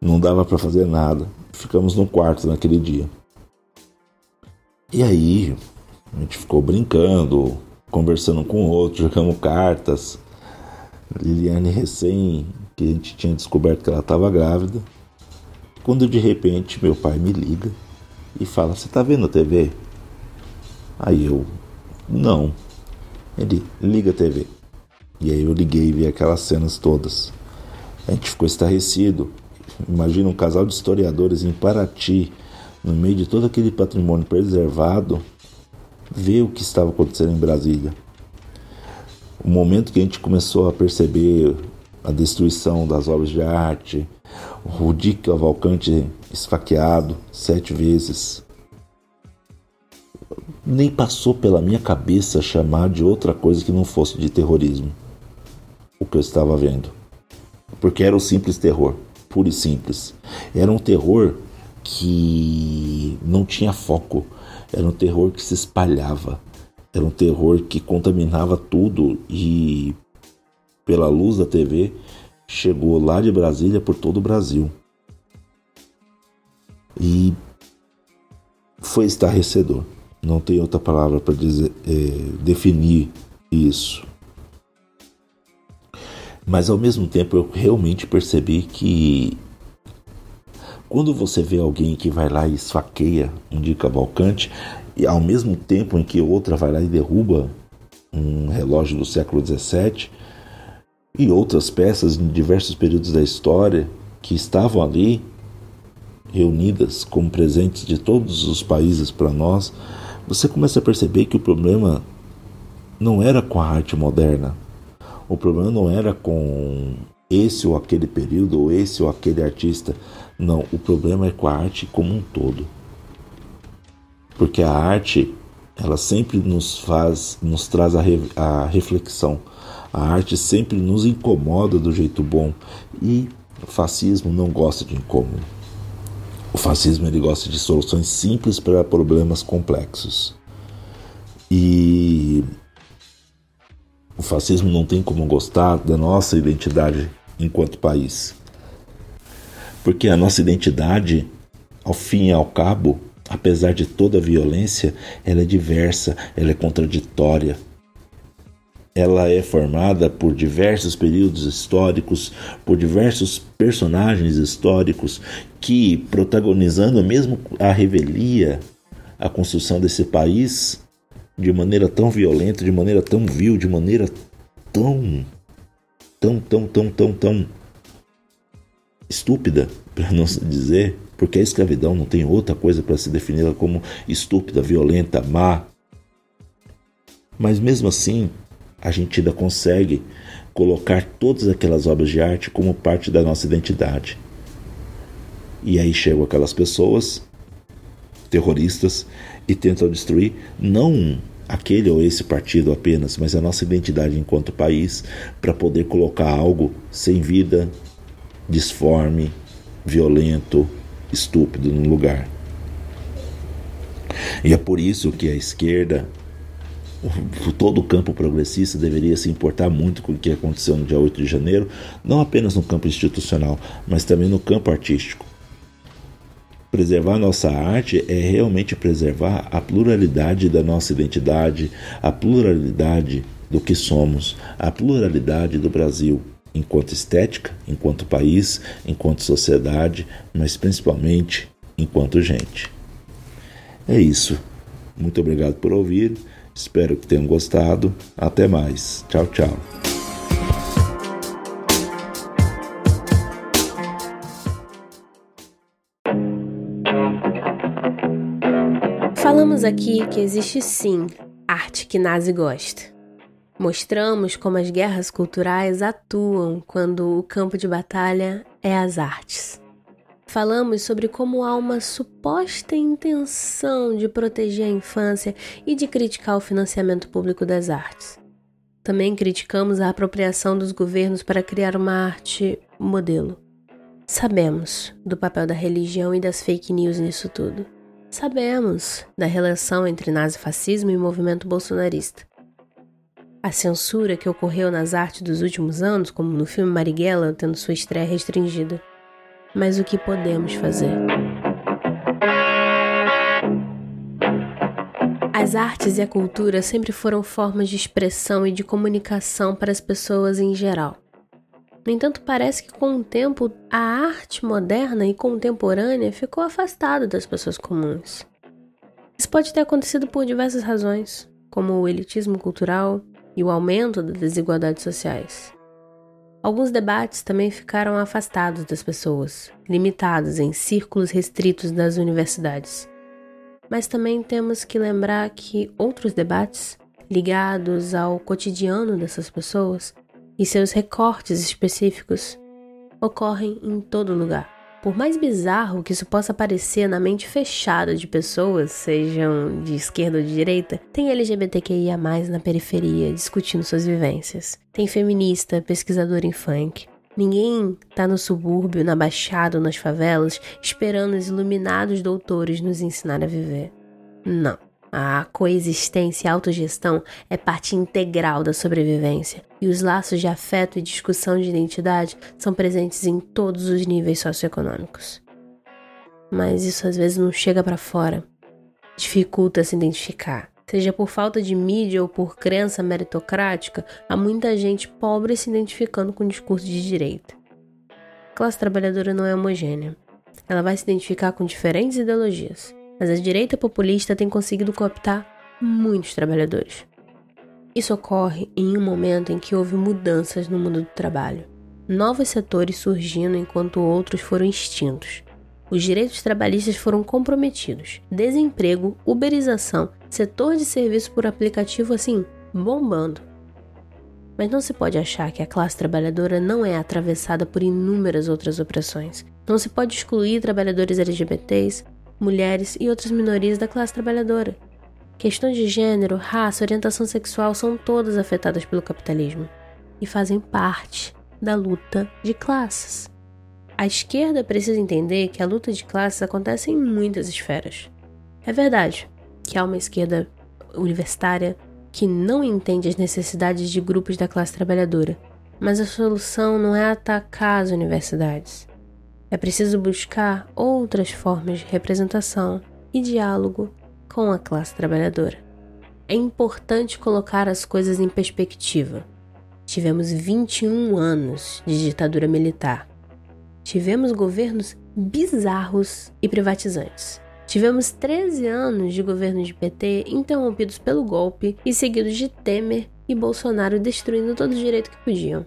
[SPEAKER 11] Não dava para fazer nada. Ficamos no quarto naquele dia. E aí, a gente ficou brincando, conversando com o outro, jogamos cartas. Liliane recém, que a gente tinha descoberto que ela estava grávida. Quando de repente meu pai me liga e fala: Você está vendo a TV? Aí eu, não. Ele liga a TV. E aí eu liguei e vi aquelas cenas todas. A gente ficou estarrecido. Imagina um casal de historiadores em Paraty, no meio de todo aquele patrimônio preservado, ver o que estava acontecendo em Brasília o momento que a gente começou a perceber a destruição das obras de arte, o Rudi Cavalcante esfaqueado sete vezes. Nem passou pela minha cabeça chamar de outra coisa que não fosse de terrorismo o que eu estava vendo. Porque era o simples terror, puro e simples. Era um terror que não tinha foco, era um terror que se espalhava era um terror que contaminava tudo e, pela luz da TV, chegou lá de Brasília por todo o Brasil. E foi estarrecedor. Não tem outra palavra para é, definir isso. Mas ao mesmo tempo eu realmente percebi que quando você vê alguém que vai lá e esfaqueia um dia Cavalcante, e ao mesmo tempo em que outra vai lá e derruba um relógio do século XVII e outras peças em diversos períodos da história que estavam ali reunidas como presentes de todos os países para nós, você começa a perceber que o problema não era com a arte moderna. O problema não era com esse ou aquele período ou esse ou aquele artista. Não, o problema é com a arte como um todo porque a arte ela sempre nos faz, nos traz a, re, a reflexão. A arte sempre nos incomoda do jeito bom e o fascismo não gosta de incômodo. O fascismo ele gosta de soluções simples para problemas complexos. E o fascismo não tem como gostar da nossa identidade enquanto país. Porque a nossa identidade, ao fim e ao cabo, apesar de toda a violência, ela é diversa, ela é contraditória. Ela é formada por diversos períodos históricos, por diversos personagens históricos que, protagonizando mesmo a revelia, a construção desse país de maneira tão violenta, de maneira tão vil, de maneira tão, tão, tão, tão, tão, tão estúpida, para não dizer, porque a escravidão não tem outra coisa para se definir como estúpida, violenta, má. Mas mesmo assim, a gente ainda consegue colocar todas aquelas obras de arte como parte da nossa identidade. E aí chegam aquelas pessoas terroristas e tentam destruir não aquele ou esse partido apenas, mas a nossa identidade enquanto país para poder colocar algo sem vida, disforme, violento, estúpido no lugar. E é por isso que a esquerda, todo o campo progressista deveria se importar muito com o que aconteceu no dia 8 de janeiro, não apenas no campo institucional, mas também no campo artístico. Preservar nossa arte é realmente preservar a pluralidade da nossa identidade, a pluralidade do que somos, a pluralidade do Brasil, enquanto estética, enquanto país, enquanto sociedade, mas principalmente enquanto gente. É isso. Muito obrigado por ouvir. Espero que tenham gostado. Até mais. Tchau, tchau.
[SPEAKER 1] Falamos aqui que existe sim arte que Nazi gosta. Mostramos como as guerras culturais atuam quando o campo de batalha é as artes. Falamos sobre como há uma suposta intenção de proteger a infância e de criticar o financiamento público das artes. Também criticamos a apropriação dos governos para criar uma arte modelo. Sabemos do papel da religião e das fake news nisso tudo. Sabemos da relação entre nazifascismo e movimento bolsonarista. A censura que ocorreu nas artes dos últimos anos, como no filme Marighella, tendo sua estreia restringida. Mas o que podemos fazer? As artes e a cultura sempre foram formas de expressão e de comunicação para as pessoas em geral. No entanto, parece que com o tempo a arte moderna e contemporânea ficou afastada das pessoas comuns. Isso pode ter acontecido por diversas razões, como o elitismo cultural e o aumento das desigualdades sociais. Alguns debates também ficaram afastados das pessoas, limitados em círculos restritos das universidades. Mas também temos que lembrar que outros debates, ligados ao cotidiano dessas pessoas, e seus recortes específicos ocorrem em todo lugar. Por mais bizarro que isso possa parecer na mente fechada de pessoas, sejam de esquerda ou de direita, tem LGBTQIA na periferia discutindo suas vivências. Tem feminista, pesquisador em funk. Ninguém tá no subúrbio, na baixada ou nas favelas esperando os iluminados doutores nos ensinar a viver. Não. A coexistência e autogestão é parte integral da sobrevivência, e os laços de afeto e discussão de identidade são presentes em todos os níveis socioeconômicos. Mas isso às vezes não chega para fora, dificulta se identificar. Seja por falta de mídia ou por crença meritocrática, há muita gente pobre se identificando com o discurso de direita. A classe trabalhadora não é homogênea. Ela vai se identificar com diferentes ideologias mas a direita populista tem conseguido cooptar muitos trabalhadores. Isso ocorre em um momento em que houve mudanças no mundo do trabalho. Novos setores surgindo enquanto outros foram extintos. Os direitos trabalhistas foram comprometidos. Desemprego, uberização, setor de serviço por aplicativo assim, bombando. Mas não se pode achar que a classe trabalhadora não é atravessada por inúmeras outras opressões. Não se pode excluir trabalhadores LGBTs, mulheres e outras minorias da classe trabalhadora. Questões de gênero, raça, orientação sexual são todas afetadas pelo capitalismo e fazem parte da luta de classes. A esquerda precisa entender que a luta de classes acontece em muitas esferas. É verdade que há uma esquerda universitária que não entende as necessidades de grupos da classe trabalhadora, mas a solução não é atacar as universidades. É preciso buscar outras formas de representação e diálogo com a classe trabalhadora. É importante colocar as coisas em perspectiva. Tivemos 21 anos de ditadura militar. Tivemos governos bizarros e privatizantes. Tivemos 13 anos de governo de PT interrompidos pelo golpe e seguidos de Temer e Bolsonaro destruindo todo o direito que podiam.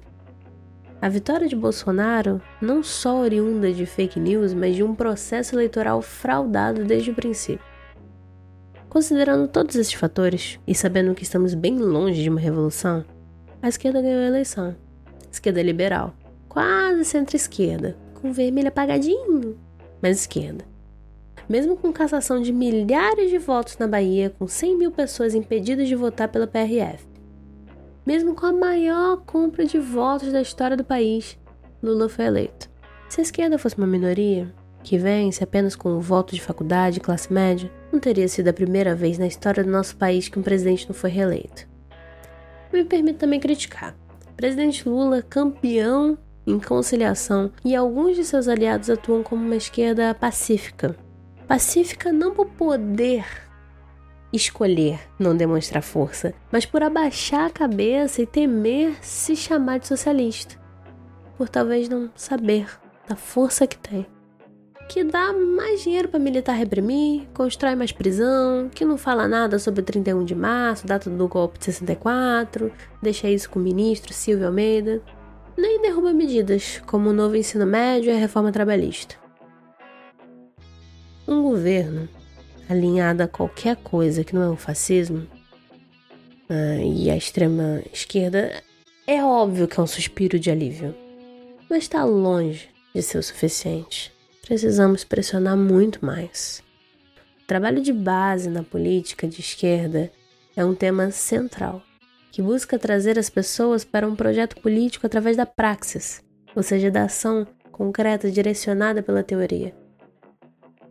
[SPEAKER 1] A vitória de Bolsonaro não só oriunda de fake news, mas de um processo eleitoral fraudado desde o princípio. Considerando todos esses fatores e sabendo que estamos bem longe de uma revolução, a esquerda ganhou a eleição. Esquerda liberal, quase centro-esquerda, com vermelho apagadinho, mas esquerda. Mesmo com cassação de milhares de votos na Bahia, com 100 mil pessoas impedidas de votar pela PRF. Mesmo com a maior compra de votos da história do país, Lula foi eleito. Se a esquerda fosse uma minoria, que vence apenas com o voto de faculdade e classe média, não teria sido a primeira vez na história do nosso país que um presidente não foi reeleito. Me permito também criticar. presidente Lula, campeão em conciliação, e alguns de seus aliados atuam como uma esquerda pacífica. Pacífica não por poder escolher não demonstrar força, mas por abaixar a cabeça e temer se chamar de socialista, por talvez não saber da força que tem que dá mais dinheiro para militar reprimir, constrói mais prisão, que não fala nada sobre o 31 de março, data do golpe de 64, deixa isso com o ministro Silvio Almeida, nem derruba medidas como o novo ensino médio e a reforma trabalhista. Um governo alinhado a qualquer coisa que não é o fascismo uh, e a extrema esquerda é óbvio que é um suspiro de alívio, mas está longe de ser o suficiente precisamos pressionar muito mais. O trabalho de base na política de esquerda é um tema central, que busca trazer as pessoas para um projeto político através da praxis, ou seja, da ação concreta direcionada pela teoria.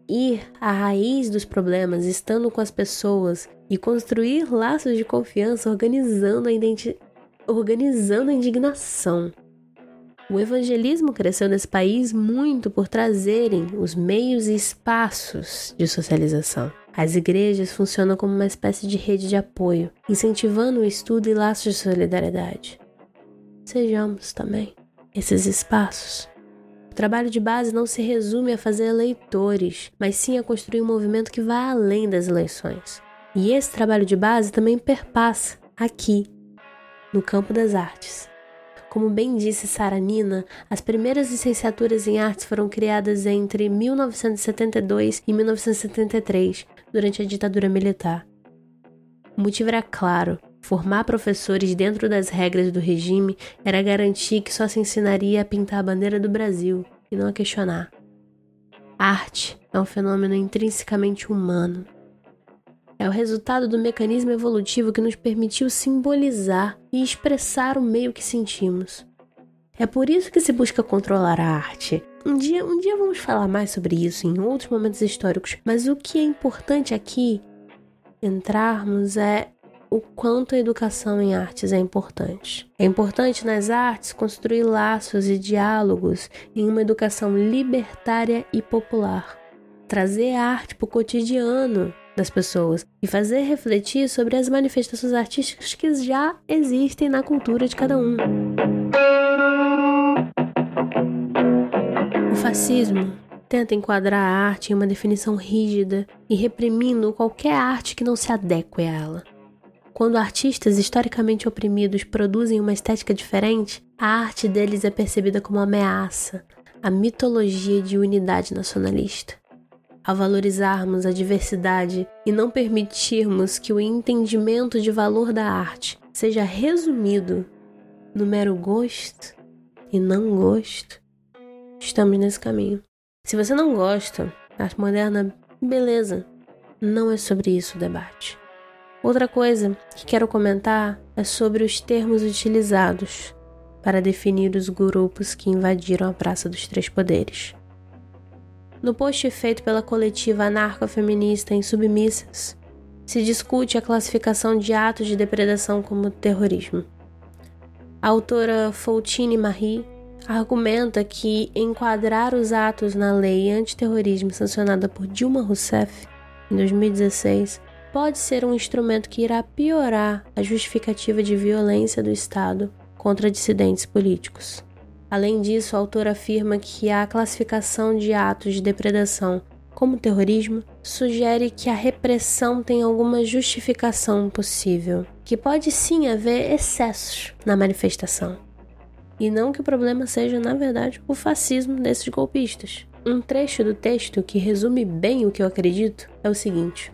[SPEAKER 1] Ir à raiz dos problemas, estando com as pessoas e construir laços de confiança organizando a, organizando a indignação o evangelismo cresceu nesse país muito por trazerem os meios e espaços de socialização. As igrejas funcionam como uma espécie de rede de apoio, incentivando o estudo e laços de solidariedade. Sejamos também esses espaços. O trabalho de base não se resume a fazer eleitores, mas sim a construir um movimento que vá além das eleições. E esse trabalho de base também perpassa aqui, no campo das artes. Como bem disse Sara Nina, as primeiras licenciaturas em artes foram criadas entre 1972 e 1973, durante a ditadura militar. O motivo era claro: formar professores dentro das regras do regime era garantir que só se ensinaria a pintar a bandeira do Brasil e não a questionar. arte é um fenômeno intrinsecamente humano. É o resultado do mecanismo evolutivo que nos permitiu simbolizar e expressar o meio que sentimos. É por isso que se busca controlar a arte. Um dia, um dia vamos falar mais sobre isso em outros momentos históricos, mas o que é importante aqui entrarmos é o quanto a educação em artes é importante. É importante nas artes construir laços e diálogos em uma educação libertária e popular. Trazer a arte para o cotidiano, das pessoas e fazer refletir sobre as manifestações artísticas que já existem na cultura de cada um. O fascismo tenta enquadrar a arte em uma definição rígida e reprimindo qualquer arte que não se adeque a ela. Quando artistas historicamente oprimidos produzem uma estética diferente, a arte deles é percebida como ameaça, a mitologia de unidade nacionalista a valorizarmos a diversidade e não permitirmos que o entendimento de valor da arte seja resumido no mero gosto e não gosto, estamos nesse caminho. Se você não gosta da arte moderna, beleza, não é sobre isso o debate. Outra coisa que quero comentar é sobre os termos utilizados para definir os grupos que invadiram a Praça dos Três Poderes. No post feito pela coletiva anarcofeminista em Submissas, se discute a classificação de atos de depredação como terrorismo. A autora Fautine Marie argumenta que enquadrar os atos na lei antiterrorismo sancionada por Dilma Rousseff em 2016 pode ser um instrumento que irá piorar a justificativa de violência do Estado contra dissidentes políticos. Além disso, o autor afirma que a classificação de atos de depredação como terrorismo sugere que a repressão tem alguma justificação possível, que pode sim haver excessos na manifestação. E não que o problema seja, na verdade, o fascismo desses golpistas. Um trecho do texto que resume bem o que eu acredito é o seguinte: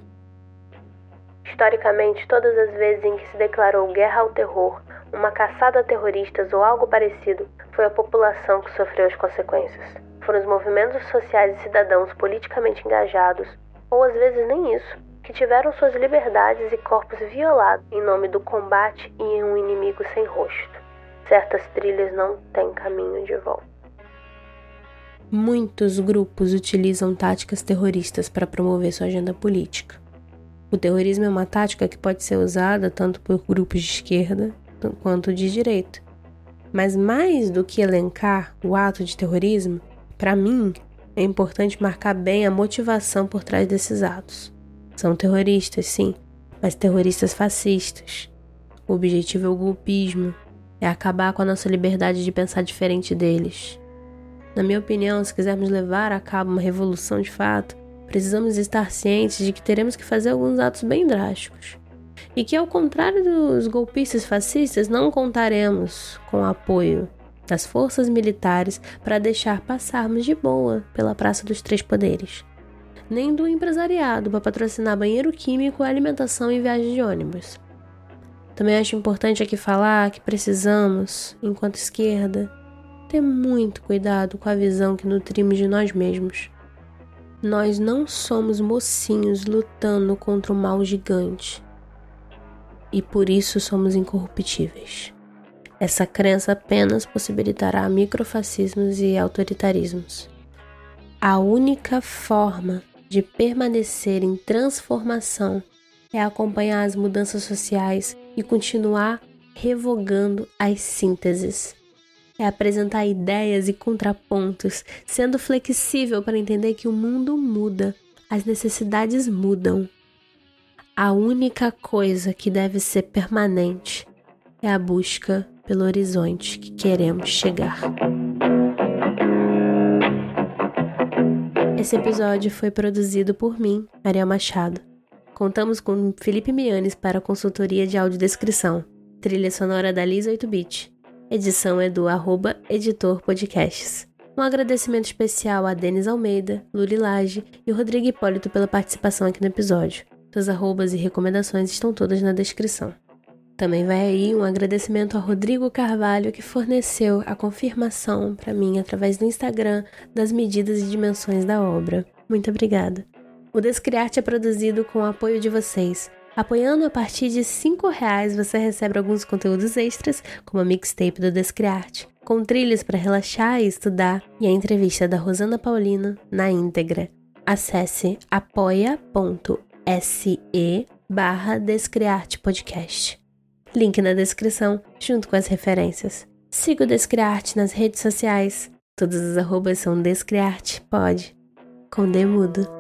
[SPEAKER 7] Historicamente, todas as vezes em que se declarou guerra ao terror, uma caçada a terroristas ou algo parecido, foi a população que sofreu as consequências. Foram os movimentos sociais e cidadãos politicamente engajados, ou às vezes nem isso, que tiveram suas liberdades e corpos violados em nome do combate e em um inimigo sem rosto. Certas trilhas não têm caminho de volta.
[SPEAKER 1] Muitos grupos utilizam táticas terroristas para promover sua agenda política. O terrorismo é uma tática que pode ser usada tanto por grupos de esquerda quanto de direita. Mas mais do que elencar o ato de terrorismo, para mim é importante marcar bem a motivação por trás desses atos. São terroristas, sim, mas terroristas fascistas. O objetivo é o golpismo, é acabar com a nossa liberdade de pensar diferente deles. Na minha opinião, se quisermos levar a cabo uma revolução de fato, precisamos estar cientes de que teremos que fazer alguns atos bem drásticos. E que, ao contrário dos golpistas fascistas, não contaremos com o apoio das forças militares para deixar passarmos de boa pela Praça dos Três Poderes, nem do empresariado para patrocinar banheiro químico, alimentação e viagem de ônibus. Também acho importante aqui falar que precisamos, enquanto esquerda, ter muito cuidado com a visão que nutrimos de nós mesmos. Nós não somos mocinhos lutando contra o mal gigante. E por isso somos incorruptíveis. Essa crença apenas possibilitará microfascismos e autoritarismos. A única forma de permanecer em transformação é acompanhar as mudanças sociais e continuar revogando as sínteses é apresentar ideias e contrapontos, sendo flexível para entender que o mundo muda, as necessidades mudam. A única coisa que deve ser permanente é a busca pelo horizonte que queremos chegar. Esse episódio foi produzido por mim, Maria Machado. Contamos com Felipe Mianes para a consultoria de audiodescrição, trilha sonora da Lisa 8-bit Edição é do arroba Editor Podcasts. Um agradecimento especial a Denis Almeida, Luli Lage e Rodrigo Hipólito pela participação aqui no episódio. Suas arrobas e recomendações estão todas na descrição. Também vai aí um agradecimento a Rodrigo Carvalho, que forneceu a confirmação para mim através do Instagram das medidas e dimensões da obra. Muito obrigada. O Descriarte é produzido com o apoio de vocês. Apoiando a partir de R$ reais você recebe alguns conteúdos extras, como a mixtape do Descriarte, com trilhas para relaxar e estudar, e a entrevista da Rosana Paulino na íntegra. Acesse apoia.se barra Descriarte Podcast. Link na descrição, junto com as referências. Siga o Descriarte nas redes sociais. Todas as arrobas são Descriarte, pode. Com Demudo.